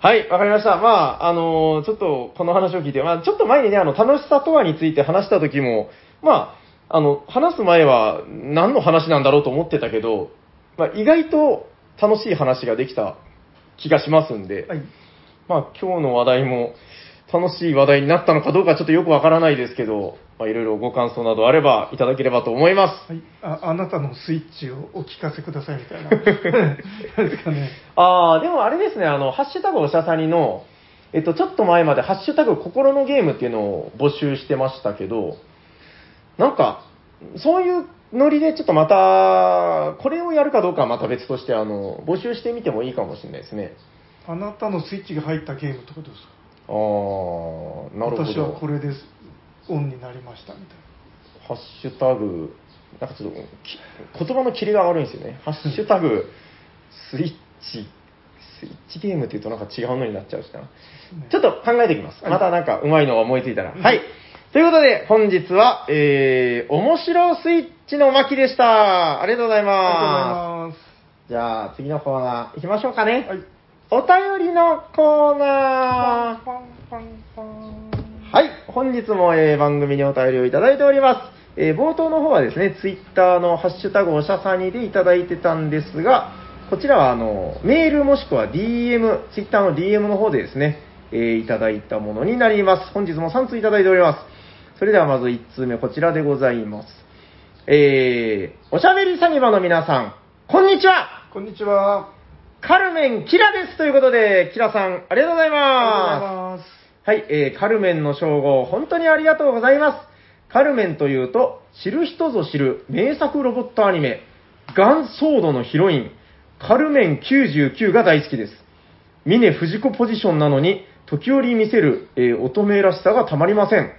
はい、わかりました。まあ、あのちょっとこの話を聞いて、まあ、ちょっと前にね、あの、楽しさとはについて話した時も、まあ、あの、話す前は何の話なんだろうと思ってたけど、まあ、意外と楽しい話ができた気がしますんで、はい。まあ、今日の話題も楽しい話題になったのかどうかちょっとよくわからないですけど、まあ、いろいろご感想などあればいただければと思います。はい、ああなたのスイッチをお聞かせくださいみたいな。ですかね。ああ、でもあれですね、あの、ハッシュタグおしゃさにの、えっと、ちょっと前までハッシュタグ心のゲームっていうのを募集してましたけど、なんか、そういうノリでちょっとまた、これをやるかどうかはまた別として、あの、募集してみてもいいかもしれないですね。あなたのスイッチが入ったゲームってことですか？ああ、なるほど。私はこれですオンになりましたみたいハッシュタグ、なんかちょっとき言葉のキレが悪いんですよね。ハッシュタグ、スイッチ、スイッチゲームって言うとなんか違うのになっちゃうしな。な、ねちょっと考えてきます。はいまたなんかうまいのが思いついたら。うんはい。ということで、本日は、えー、面白スイッチの巻でした。ありがとうございあま。すじゃあ、次のコーナー行きましょうかね。すはいお便りのコーナー。はい、本日も、えー番組にお便りをいただいております。えー冒頭の方はですね、ツイッターのハッシュタグおしゃさにでいただいてたんですが、こちらはあのメールもしくは DM、ツイッターの DM の方でですね、えーいただいたものになります。本日も3通いただいております。それではまず1通目、こちらでございます。えー、おしゃべりサニバの皆さん、こんにちはこんにちはカルメン・キラですということで、キラさん、ありがとうございます。はい、えー、カルメンの称号、本当にありがとうございます。カルメンというと、知る人ぞ知る名作ロボットアニメ、ガンソードのヒロイン、カルメン99が大好きです。峰藤子ポジションなのに、時折見せる、えー乙女らしさがたまりません。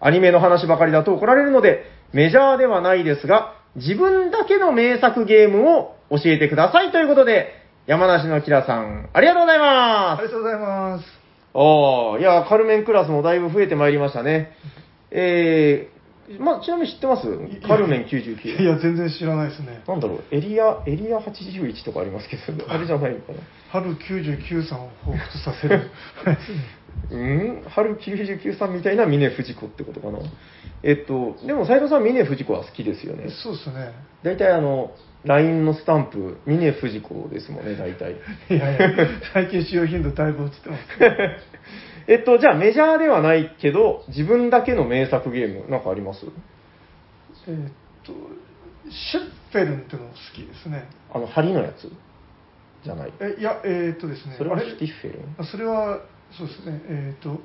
アニメの話ばかりだと怒られるので、メジャーではないですが、自分だけの名作ゲームを教えてくださいということで、山梨のキラさん、ありがとうございます。ありがとうございます。ああ、いや、カルメンクラスもだいぶ増えてまいりましたね。えー、まあ、ちなみに知ってます？カルメンい99。や、全然知らないですね。なんだろう、エリア、エリア81とかありますけど、あれじゃないのかな？春99さんを彷彿とさせる。うん？春99さんみたいな峰藤子ってことかな？えっと、でも斉藤さん、峰藤子は好きですよね。そうですね。大体あの、LINE のスタンプ、峰藤子ですもんね、大体。いやいや、最近使用頻度だいぶ落ちてます。えっと、じゃあメジャーではないけど、自分だけの名作ゲーム、なんかあります？えーっと、シュッフェルンっての好きですね。あの、針のやつ？じゃない。えいや、えーっとですね。それはあシュティッフェルン？あそれは、そうですね。えーっと、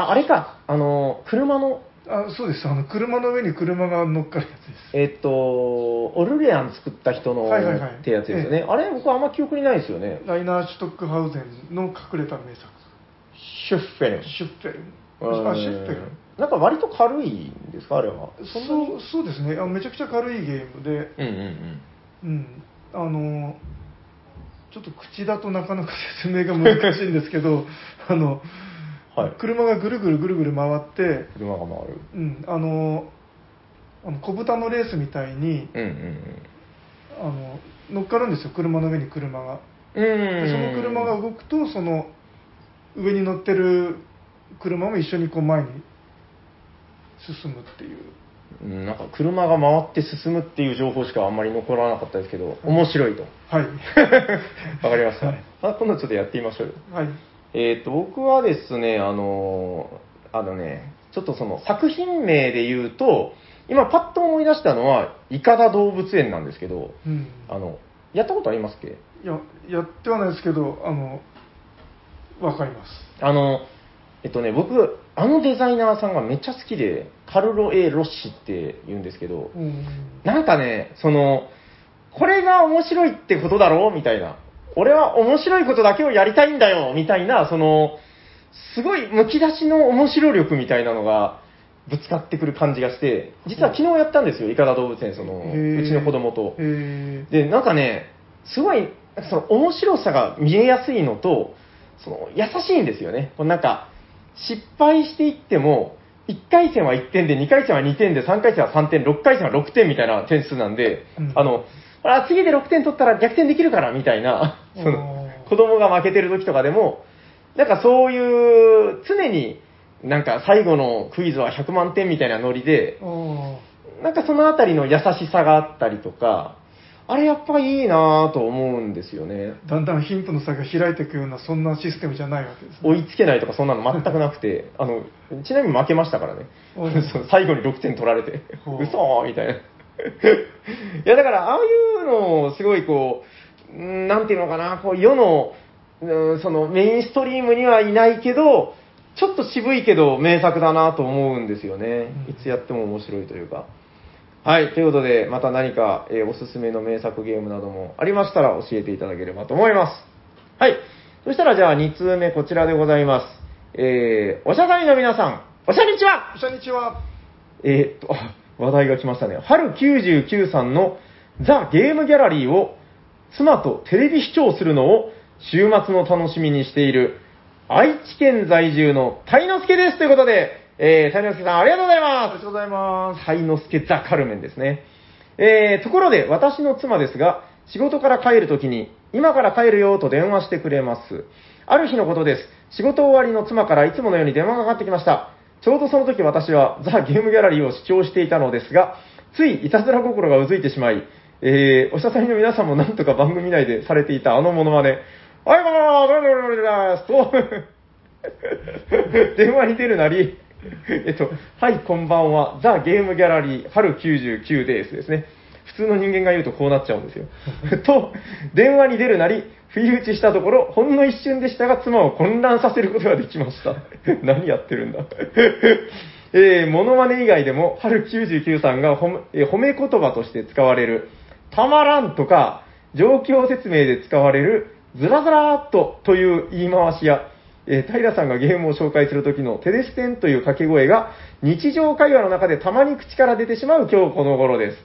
あ、あれか。あの、車の、あそうです。あの、車の上に車が乗っかるやつです。えっと、オルレアン作った人の、はいはいはいってやつですよね。あれ、僕あんま記憶にないですよね。ライナー・シュトックハウゼンの隠れた名作。シュッフェルン。シュッフェルン。あ、シュッフェルン。なんか割と軽いんですか、あれは。そんなに？そうそうですねあめちゃくちゃ軽いゲームで、うんうんうん。うん、あのちょっと口だとなかなか説明が難しいんですけどあの、はい車がぐるぐるぐるぐる回って、車が回る。うん、あのあの小豚のレースみたいにうんうんあの乗っかるんですよ車の上に車がうん。うでん。その車が動くとその上に乗ってる車も一緒にこう前に進むっていううんなんか車が回って進むっていう情報しかあんまり残らなかったですけど、面白いと。はい わかりました。はいあ今度ちょっとやってみましょうよ。はいえっ、と、僕はですね、あの、あのね、ちょっとその作品名で言うと、今パッと思い出したのは、イカダ動物園なんですけど、うん。あの、やったことありますっけ？いややってはないですけどあのわかります。あの、えっとね、僕、あのデザイナーさんがめっちゃ好きで、カルロ・エ・ロッシって言うんですけど、うん。なんかね、その、これが面白いってことだろうみたいな。俺は面白いことだけをやりたいんだよみたいな、その、すごいむき出しの面白力みたいなのがぶつかってくる感じがして、実は昨日やったんですよ、イカダ動物園、その、うちの子供と。へで、なんかね、すごい、その面白さが見えやすいのと、その優しいんですよね。こうなんか、失敗していっても、1回戦は1点で、2回戦は2点で、3回戦は3点、6回戦は6点みたいな点数なんで、うんあの、あ次で6点取ったら逆転できるから、みたいな、その、子供が負けてる時とかでも、なんかそういう、常に、なんか最後のクイズは100万点みたいなノリでなんかそのあたりの優しさがあったりとか、あれやっぱいいなぁと思うんですよね。あだんだん貧富の差が開いていくようなそんなシステムじゃないわけですね。追いつけないとかそんなの全くなくて、あの、ちなみに負けましたからね。最後に6点取られて嘘みたいな。いやだから、ああいうのをすごいこう、うんなんていうのかな、こう世の、うんそのメインストリームにはいないけど、ちょっと渋いけど名作だなと思うんですよね。うんいつやっても面白いというか。はい、ということで、また何か、えーおすすめの名作ゲームなどもありましたら教えていただければと思います。はい。そしたらじゃあ2通目こちらでございます。えー、おしゃさりの皆さん、おしゃにちはこんにちはえーっと、あ 話題が来ましたね。春99さんのザ・ゲームギャラリーを妻とテレビ視聴するのを週末の楽しみにしている愛知県在住のタイノスケですということで、えー、タイノスケさんありがとうございあますりがとうございますタイノスケザ・カルメンですね。えー、ところで、私の妻ですが、仕事から帰るときに、今から帰るよと電話してくれます。ある日のことです。仕事終わりの妻からいつものように電話がかかってきました。ちょうどその時私はザ・ゲームギャラリーを視聴していたのですが、ついいたずら心がうずいてしまい、えー、おしゃさりの皆さんもなんとか番組内でされていたあのモノマネ、はい、どうも、どうも、どうも、どうも、どうも、電話に出るなり、えっと、はい、こんばんは、ザ・ゲームギャラリー春99ですですね。普通の人間が言うとこうなっちゃうんですよ。と、電話に出るなり、不意打ちしたところ、ほんの一瞬でしたが、妻を混乱させることができました。何やってるんだ。えー、モノマネ以外でも、春99さんが褒め,、えー褒め言葉として使われる、たまらんとか、状況説明で使われる、ずらずらーっとという言い回しや、えー平さんがゲームを紹介するときのテレステンという掛け声が日常会話の中でたまに口から出てしまう今日この頃です。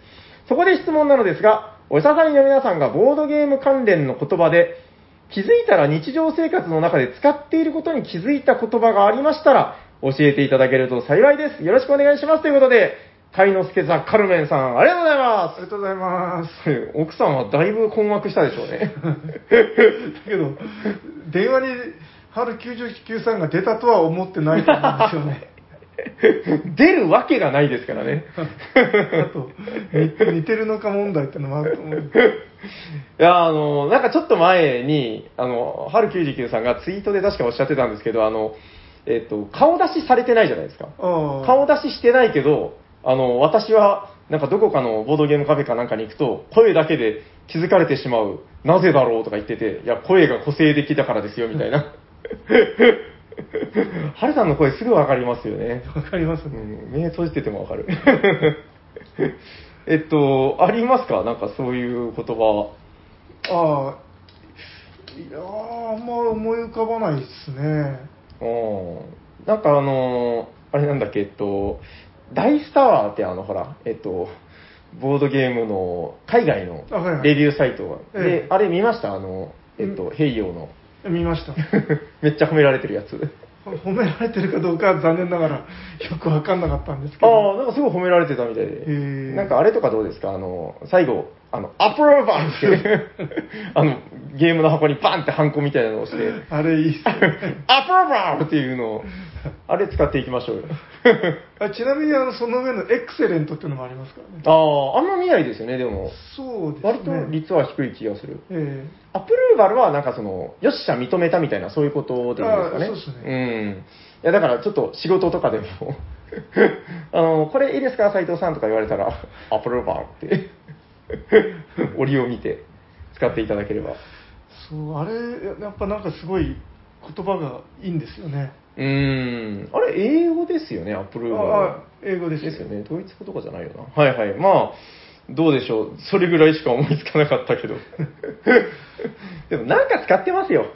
そこで質問なのですが、おしゃさんの皆さんがボードゲーム関連の言葉で気づいたら日常生活の中で使っていることに気づいた言葉がありましたら教えていただけると幸いです。よろしくお願いします。ということで、タイノスケザ・カルメンさん、ありがとうございまありがとうございます。す。奥さんはだいぶ困惑したでしょうね。だけど、電話に春99さんが出たとは思ってないと思うんですよね。出るわけがないですからね。あと、に似てるのか問題ってのもあると思う。いや、あの、なんかちょっと前に、あの、春99さんがツイートで確かおっしゃってたんですけど、あの、えっ、と、顔出しされてないじゃないですか。顔出ししてないけど、あの、私は、なんかどこかのボードゲームカフェかなんかに行くと、声だけで気づかれてしまう。なぜだろうとか言ってて、いや、声が個性的だからですよ、みたいな。ハルさんの声すぐわかりますよね。わかりますね。うん、目閉じててもわかる。えっと、ありますか？なんかそういう言葉。ああ、いやー、あんま思い浮かばないですね。うん。なんかあのーあれなんだっけ、えっと、ダイスタワーってあの、ほら、えっと、ボードゲームの海外のあはいはいレビューサイトが。ええで、あれ見ました？あの、えっと、ヘイヨーの。見ました。めっちゃ褒められてるやつ。褒められてるかどうかは残念ながらよくわかんなかったんですけあど。あ、なんかすごい褒められてたみたいへで。えなんかあれとかどうですか？あの、最後、あの、アプローバーって、あの、ゲームの箱にバンってハンコみたいなのを押して、あれいいっすね。アプローバーっていうのを、あれ使っていきましょうよ。あちなみにあのその上のエクセレントっていうのもありますからね。ああ、あんま見ないですよね、でも。そうですね。割と率は低い気がする。えアプルーバルはなんかその、よっしゃ認めたみたいな、そういうことでいいんですかね。そうですうん。いや、だからちょっと仕事とかでも、あの、これいいですか、斉藤さんとか言われたら、アプルーバルって、折を見て使っていただければ。えそう、あれ、やっぱなんかすごい言葉がいいんですよね。うーん。あれ、英語ですよね、アプルは。英語ですですよね。ドイツ語とかじゃないよな。はいはい。まあ、どうでしょう。それぐらいしか思いつかなかったけど。でもなんか使ってますよ。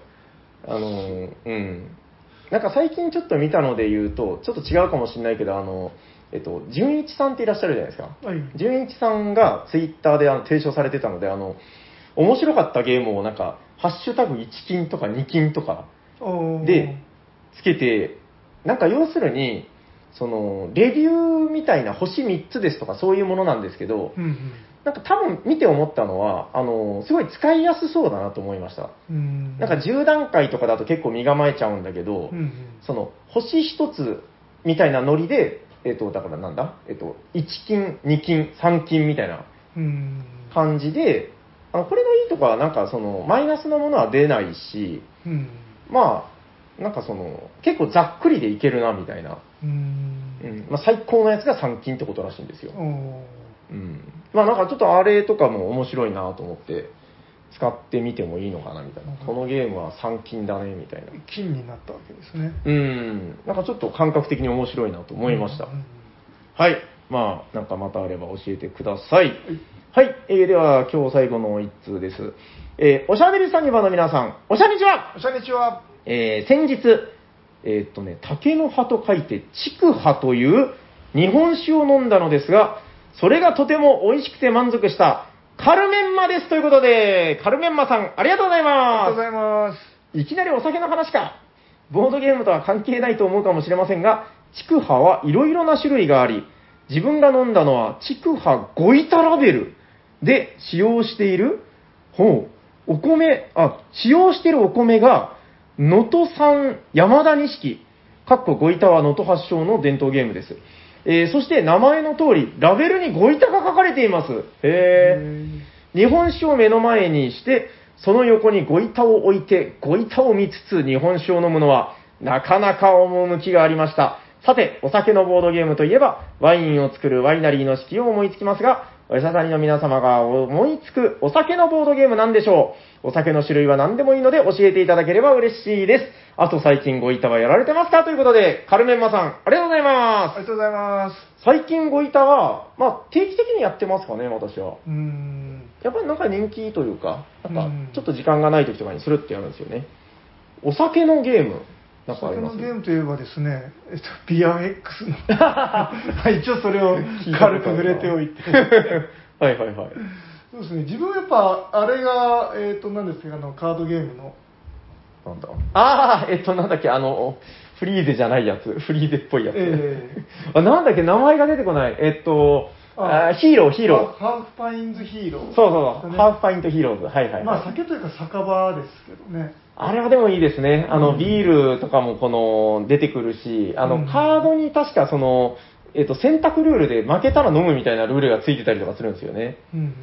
あの、うん。なんか最近ちょっと見たので言うと、ちょっと違うかもしれないけど、あの、えっと、純一さんっていらっしゃるじゃないですか。はい。純一さんがツイッターであの提唱されてたので、あの、面白かったゲームをなんか、ハッシュタグ1金とか2金とかで、つけて、なんか要するに、その、レビューみたいな星3つですとかそういうものなんですけど、うんなんか多分見て思ったのは、あの、すごい使いやすそうだなと思いました。うん。うん。なんか10段階とかだと結構身構えちゃうんだけど、うんうん。その、星1つみたいなノリで、えっ、と、だからなんだ？えっ、と、1金、2金、3金みたいなうん。感じで、あのこれのいいとこは、なんかその、マイナスのものは出ないし、うん。まあ、なんかその、結構ざっくりでいけるな、みたいな。うん。うん。まあ、最高のやつが3金ってことらしいんですよ。うん。まあ、なんかちょっとあれとかも面白いなと思って、使ってみてもいいのかな、みたいな。このゲームは3金だね、みたいな。金になったわけですね。うん。なんかちょっと感覚的に面白いなと思いました。うんうんはい。まあ、なんかまたあれば教えてください。はい。えーでは、今日最後の一通です。えーおしゃべりサニバの皆さん、おしゃにちはおしゃにちは。えー先日、えーっとね、竹の葉と書いて、竹葉という日本酒を飲んだのですが、それがとても美味しくて満足した、カルメンマですということで、カルメンマさん、ありがとうございありがとうごまざいます。す。いきなりお酒の話か。ボードゲームとは関係ないと思うかもしれませんが、竹葉はいろいろな種類があり、自分が飲んだのは竹葉ゴイタラベルで使用している、ほう、お米、あ、使用しているお米が、能登産山田錦、かっこゴイタは能登発祥の伝統ゲームです。えーそして名前の通り、ラベルにゴイタが書かれています。へー。日本酒を目の前にして、その横にゴイタを置いて、ゴイタを見つつ日本酒を飲むのは、なかなか趣がありました。さて、お酒のボードゲームといえば、ワインを作るワイナリーの式を思いつきますが、お医者さんの皆様が思いつくお酒のボードゲームなんでしょうお酒の種類は何でもいいので教えていただければ嬉しいです。あと最近ご板はやられてますか？ということで、カルメンマさん、ありがとうございあます。りがとうございます。最近ご板は、まあ定期的にやってますかね、私は。うーん。やっぱりなんか人気というか、なんうんかちょっと時間がない時とかにするってやるんですよね。お酒のゲーム、なんかあります？酒のゲームといえばですね、えっと、ビア X の。はい一応それを軽く触れておいて。はいはいはい。そうですね、自分はやっぱ、あれが、えっ、と、何ですか、あの、カードゲームの、なんだああ、えっと、なんだっけ、あの、フリーゼじゃないやつ、フリーゼっぽいやつ。え あなんだっけ、名前が出てこない。えっと、ああヒーロー、ヒーロー。ハーフパインズヒーロー。そうそうそう、ねハーフパイントヒーローズ。はいはい、はい。まあ、酒というか酒場ですけどね。あれはでもいいですね。あの、うんビールとかもこの、出てくるし、あの、うんカードに確かその、えっと、選択ルールで負けたら飲むみたいなルールがついてたりとかするんですよね。うん、うん。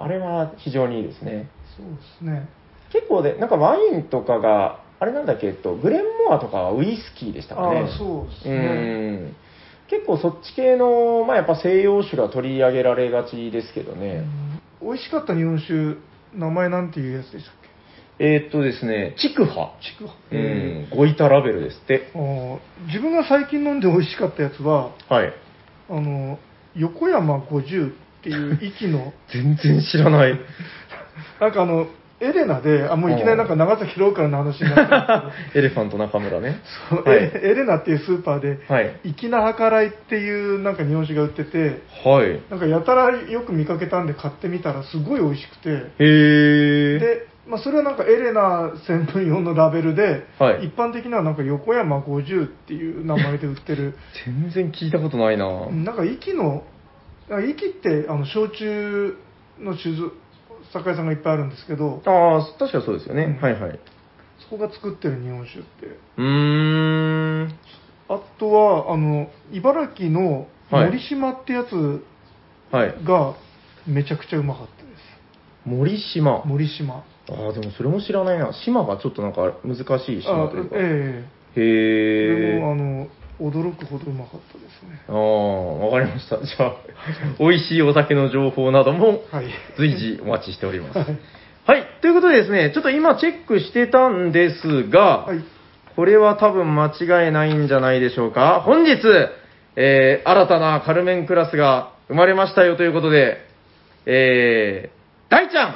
あれは非常にいいですね。そうですね。結構で、なんかワインとかが、あれなんだっけ、えっと、グレンモアとかはウイスキーでしたかね。ああ、そうですうね。ん。結構そっち系の、まあやっぱ西洋酒が取り上げられがちですけどね。うん美味しかった日本酒、名前なんていうやつでしたっえーっとですね、チクハ。けちくわうん、ゴイタラベルですって。自分が最近飲んで美味しかったやつは、はい。あの、横山50っていう息の、全然知らない。なんかあの、エレナで、あ、もういきなりなんか長崎ローカルの話になったんです エレファント中村ね。そうはいエレナっていうスーパーで、はい。粋な計らいっていうなんか日本酒が売ってて、はい。なんかやたらよく見かけたんで買ってみたらすごい美味しくて、へー。で、まあ、それはなんかエレナ専門用のラベルで、はい一般的にはなんか横山50っていう名前で売ってる、全然聞いたことないななんか息の、か息ってあの焼酎の酒造酒屋さんがいっぱいあるんですけど、ああ、確かそうですよね。うんはいはい。そこが作ってる日本酒って。うーん。あとは、あの、茨城のはい森島ってやつはい。がめちゃくちゃうまかったです。森島。森島。ああ、でもそれも知らないな。島がちょっとなんか難しい島というか。ええへえ。でも、あの、驚くほどうまかったですね。ああ、わかりました。じゃあ、美味しいお酒の情報などもはい。随時お待ちしております。ははいい。ということでですね、ちょっと今チェックしてたんですが、はい。これは多分間違いないんじゃないでしょうか。本日、えー、新たなカルメンクラスが生まれましたよということで、えー、大ちゃん、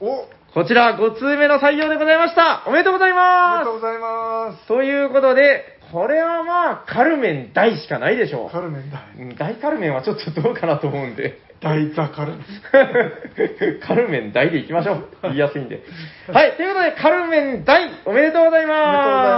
おこちら5通目の採用でございました。おめでとうございありまがとうございます。す。ということで、これはまあ、カルメン大しかないでしょカルメン大。大カルメンはちょっとどうかなと思うんで。大ザカルメン。カルメン大でいきましょう。言いやすいんで。はい。ということで、カルメン大、おめでとうございます。おめでとうござい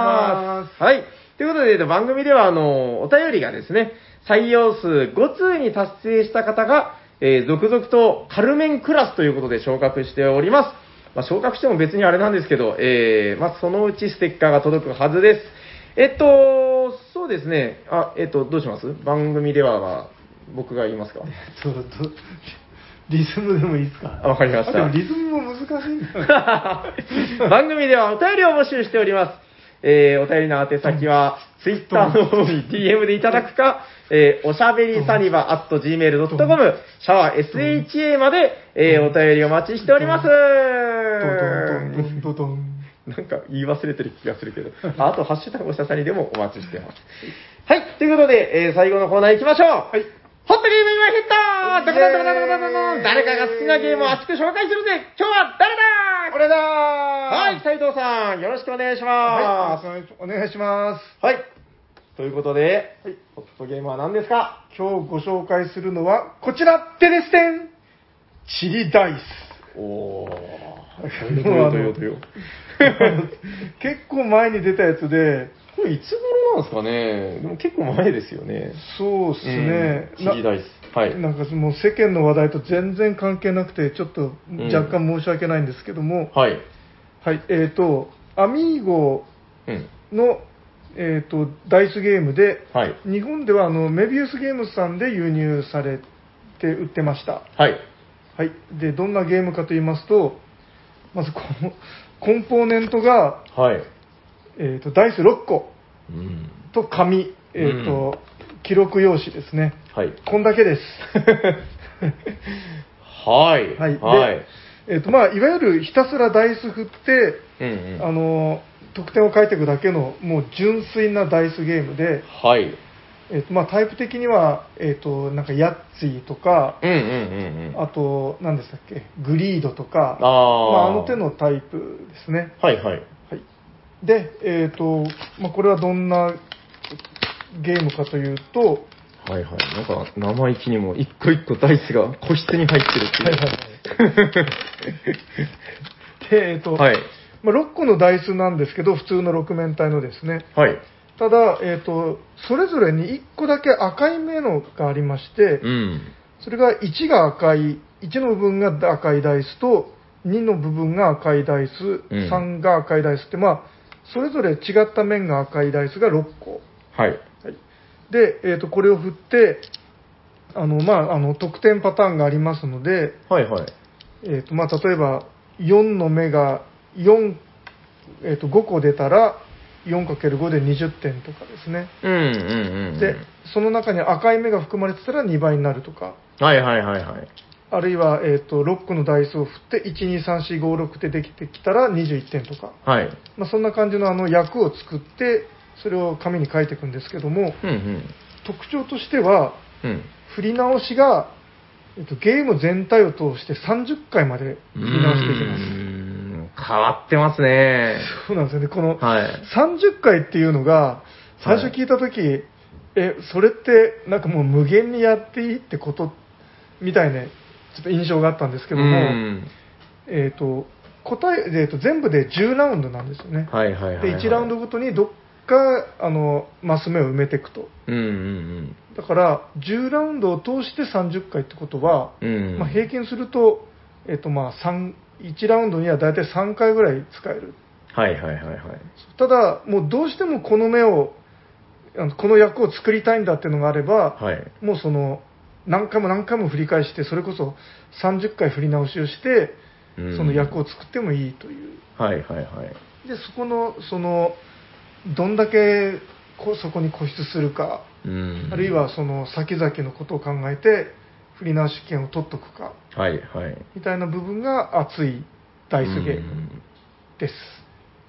ますはい。ということで、番組では、あの、お便りがですね、採用数5通に達成した方が、えー続々とカルメンクラスということで昇格しております。まあ、昇格しても別にあれなんですけど、えーまあ、そのうちステッカーが届くはずです。えっと、そうですね。あ、えっと、どうします？番組では、まあ僕が言いますか？そうどリズムでもいいですか？あわかりました。あでもリズムも難しいんだ。番組ではお便りを募集しております。えー、お便りの宛先は、ツイッターの方に DM でいただくか、えー、おしゃべりサニバ at gmail.com、シャワー SHA まで、えー、お便りお待ちしております。なんか言い忘れてる気がするけど。ああと、ハッシュタグおしゃさにでもお待ちしてます。はい、ということで、えー、最後のコーナー行きましょう。はい。ホットゲーム今ヒットどこだどこだどこだどこだ誰かが好きなゲームを熱く紹介するぜ今日は誰だ？俺だーはい、斉藤さん、よろしくお願いしはいます。お願いします。はい。ということで、ホットゲームは何ですか？今日ご紹介するのは、こちらテレステンチリダイス。おー。も うあのとよとよとよ。結構前に出たやつで、これいつ頃なんですかねでも結構前ですよね。そうっすね。うんチリダイス。はい。なんかもう世間の話題と全然関係なくて、ちょっと若干申し訳ないんですけども、はい。はい、えっ、と、アミーゴうん。の、えー、とダイスゲームで、はい。日本ではあのメビウスゲームズさんで輸入されて売ってました。はい。はい、でどんなゲームかと言いますと、まずこのコンポーネントが、はい。えー、とダイス6個うん。と紙、えーと記録用紙ですね。はい。こんだけです。はい。はい。ではい。えっ、と、まあ、いわゆるひたすらダイス振って、うんうん。あの、得点を書いていくだけの、もう純粋なダイスゲームで、はい。えっ、と、まあ、タイプ的には、えっ、と、なんか、ヤッツィとか、うんうんうんうん。あと、何でしたっけ、グリードとか、あーまあ、あの手のタイプですね。はいはい。はい。で、えっ、と、まあ、これはどんなゲームかというと、はいはい。なんか、生意気にも一個一個ダイスが個室に入ってるっていう。で、えっ、と、はい。まあ、6個のダイスなんですけど、普通の6面体のですね。はい。ただ、えっ、と、それぞれに1個だけ赤い目のがありまして、うん。それが1が赤い、1の部分が赤いダイスと、2の部分が赤いダイス、うん3が赤いダイスって、まあ、それぞれ違った面が赤いダイスが6個。はい。はい、で、えっ、と、これを振って、あの、まあ、あの、得点パターンがありますので、はいはい。えっ、と、まあ、例えば、4の目が4、えっ、と、5個出たら、4×5 で20点とかですね。うんうんうんうん。で、その中に赤い目が含まれてたら2倍になるとか、はいはいはいはい。あるいは、えっ、と、6個のダイスを振って、1、2、3、4、5、6ってできてきたら21点とか、はい。まあ、そんな感じのあの役を作って、それを紙に書いていくんですけども、うんうん。特徴としては、うん。振り直しが、えっと、ゲーム全体を通して30回まで振り直していきます。ん変わってますね。そうなんですよね。このはい。30回っていうのが、最初聞いたとき、え、それってなんかもう無限にやっていいってことみたいな、ちょっと印象があったんですけども、うんえっ、と、答え、えーと、全部で10ラウンドなんですよね。はいはいはい、はい。で、1ラウンドごとにどっか、あの、マス目を埋めていくと。うんうんだから、10ラウンドを通して30回ってことは、うん。うん。まあ、平均すると、えっ、と、まあ、3、1ラウンドには大体3回ぐらい使える。はいはいはいはい。ただ、もうどうしてもこの目を、この役を作りたいんだっていうのがあれば、はい。もうその、何回も何回も振り返して、それこそ30回振り直しをして、うんその役を作ってもいいという。はいはいはい。で、そこの、その、どんだけこそこに固執するか、うん。あるいはその先々のことを考えて、振り直し権を取っとくか、はいはい。みたいな部分が熱いダイスゲームです。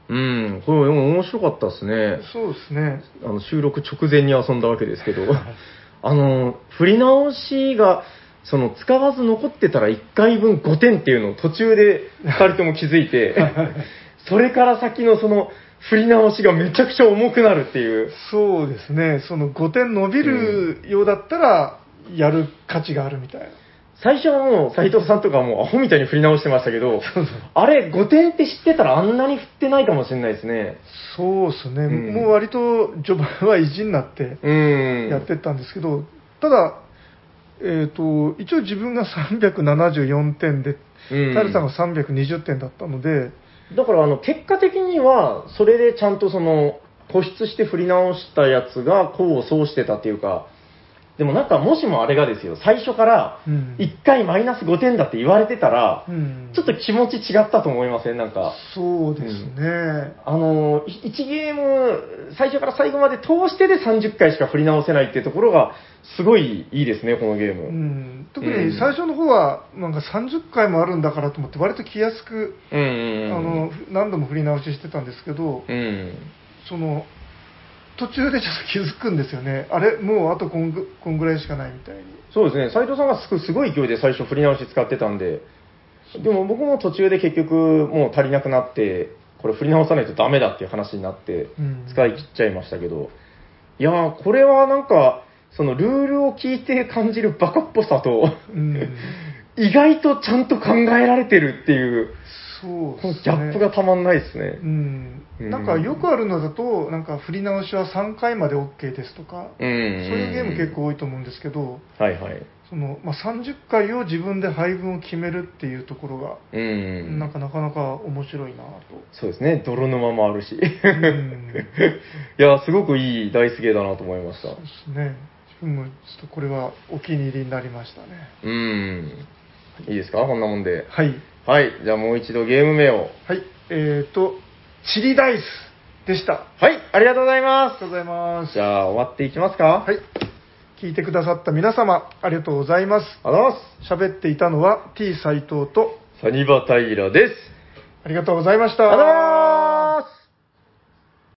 うん。うん。これでも面白かったですね。そうですね。あの収録直前に遊んだわけですけど、あの、振り直しが、その、使わず残ってたら1回分5点っていうのを途中で2人とも気づいて、それから先のその、振り直しがめちゃくちゃ重くなるっていう。そうですね。その5点伸びるようだったら、やる価値があるみたいな。最初はもう、斎藤さんとかもうアホみたいに振り直してましたけど、あれ、5点って知ってたらあんなに振ってないかもしれないですね。そうですね。うんもう割と序盤は意地になってうん。やってったんですけど、ただ、えっ、と、一応自分が374点で、うんタルさんが320点だったので、だから、あの、結果的には、それでちゃんとその、固執して振り直したやつが、功を奏してたっていうか、でもなんか、もしもあれがですよ、最初からうん、1回マイナス5点だって言われてたら、うんちょっと気持ち違ったと思いません？なんか、そうですね。あの、1ゲーム、最初から最後まで通してで30回しか振り直せないっていうところが、すごいいいですね、このゲーム。うん、特うんに最初の方は、なんか30回もあるんだからと思って、割と気安く、うんうんうん。あの何度も振り直ししてたんですけど、うん。その途中でちょっと気づくんですよね、あれ、もうあとこんぐこんぐらいしかないみたいに。そうですね、斉藤さんがすごすごい勢いで最初振り直し使ってたんで、でも僕も途中で結局もう足りなくなって、これ振り直さないとダメだっていう話になってうん、使い切っちゃいましたけど、いやー、これはなんか、そのルールを聞いて感じるバカっぽさと、うん、意外とちゃんと考えられてるっていう、そうですねギャップがたまんないですねう。ん、うんなんかよくあるのだと、なんか振り直しは3回まで OK ですとか、うん。そういうゲーム結構多いと思うんですけど、はいはい。そのまあ、30回を自分で配分を決めるっていうところが、うん。なんかなかなか面白いなと。そうですね、泥沼もあるし。ん いや、すごくいいダイスゲーだなと思いました。そうですね。自分もちょっとこれはお気に入りになりましたね。うん。いいですか？こんなもんで。はい。はい。じゃあもう一度ゲーム名を。はい。えーと、チリダイスでした。あはい。ありがとうございまりがとうございます。す。じゃあ終わっていきますか？はい。聞いてくださった皆様、ありがとうございます。ありがとうございます。喋っていたのは T 斎藤と、サニバタイラです。ありがとうございました。ありがとうございます。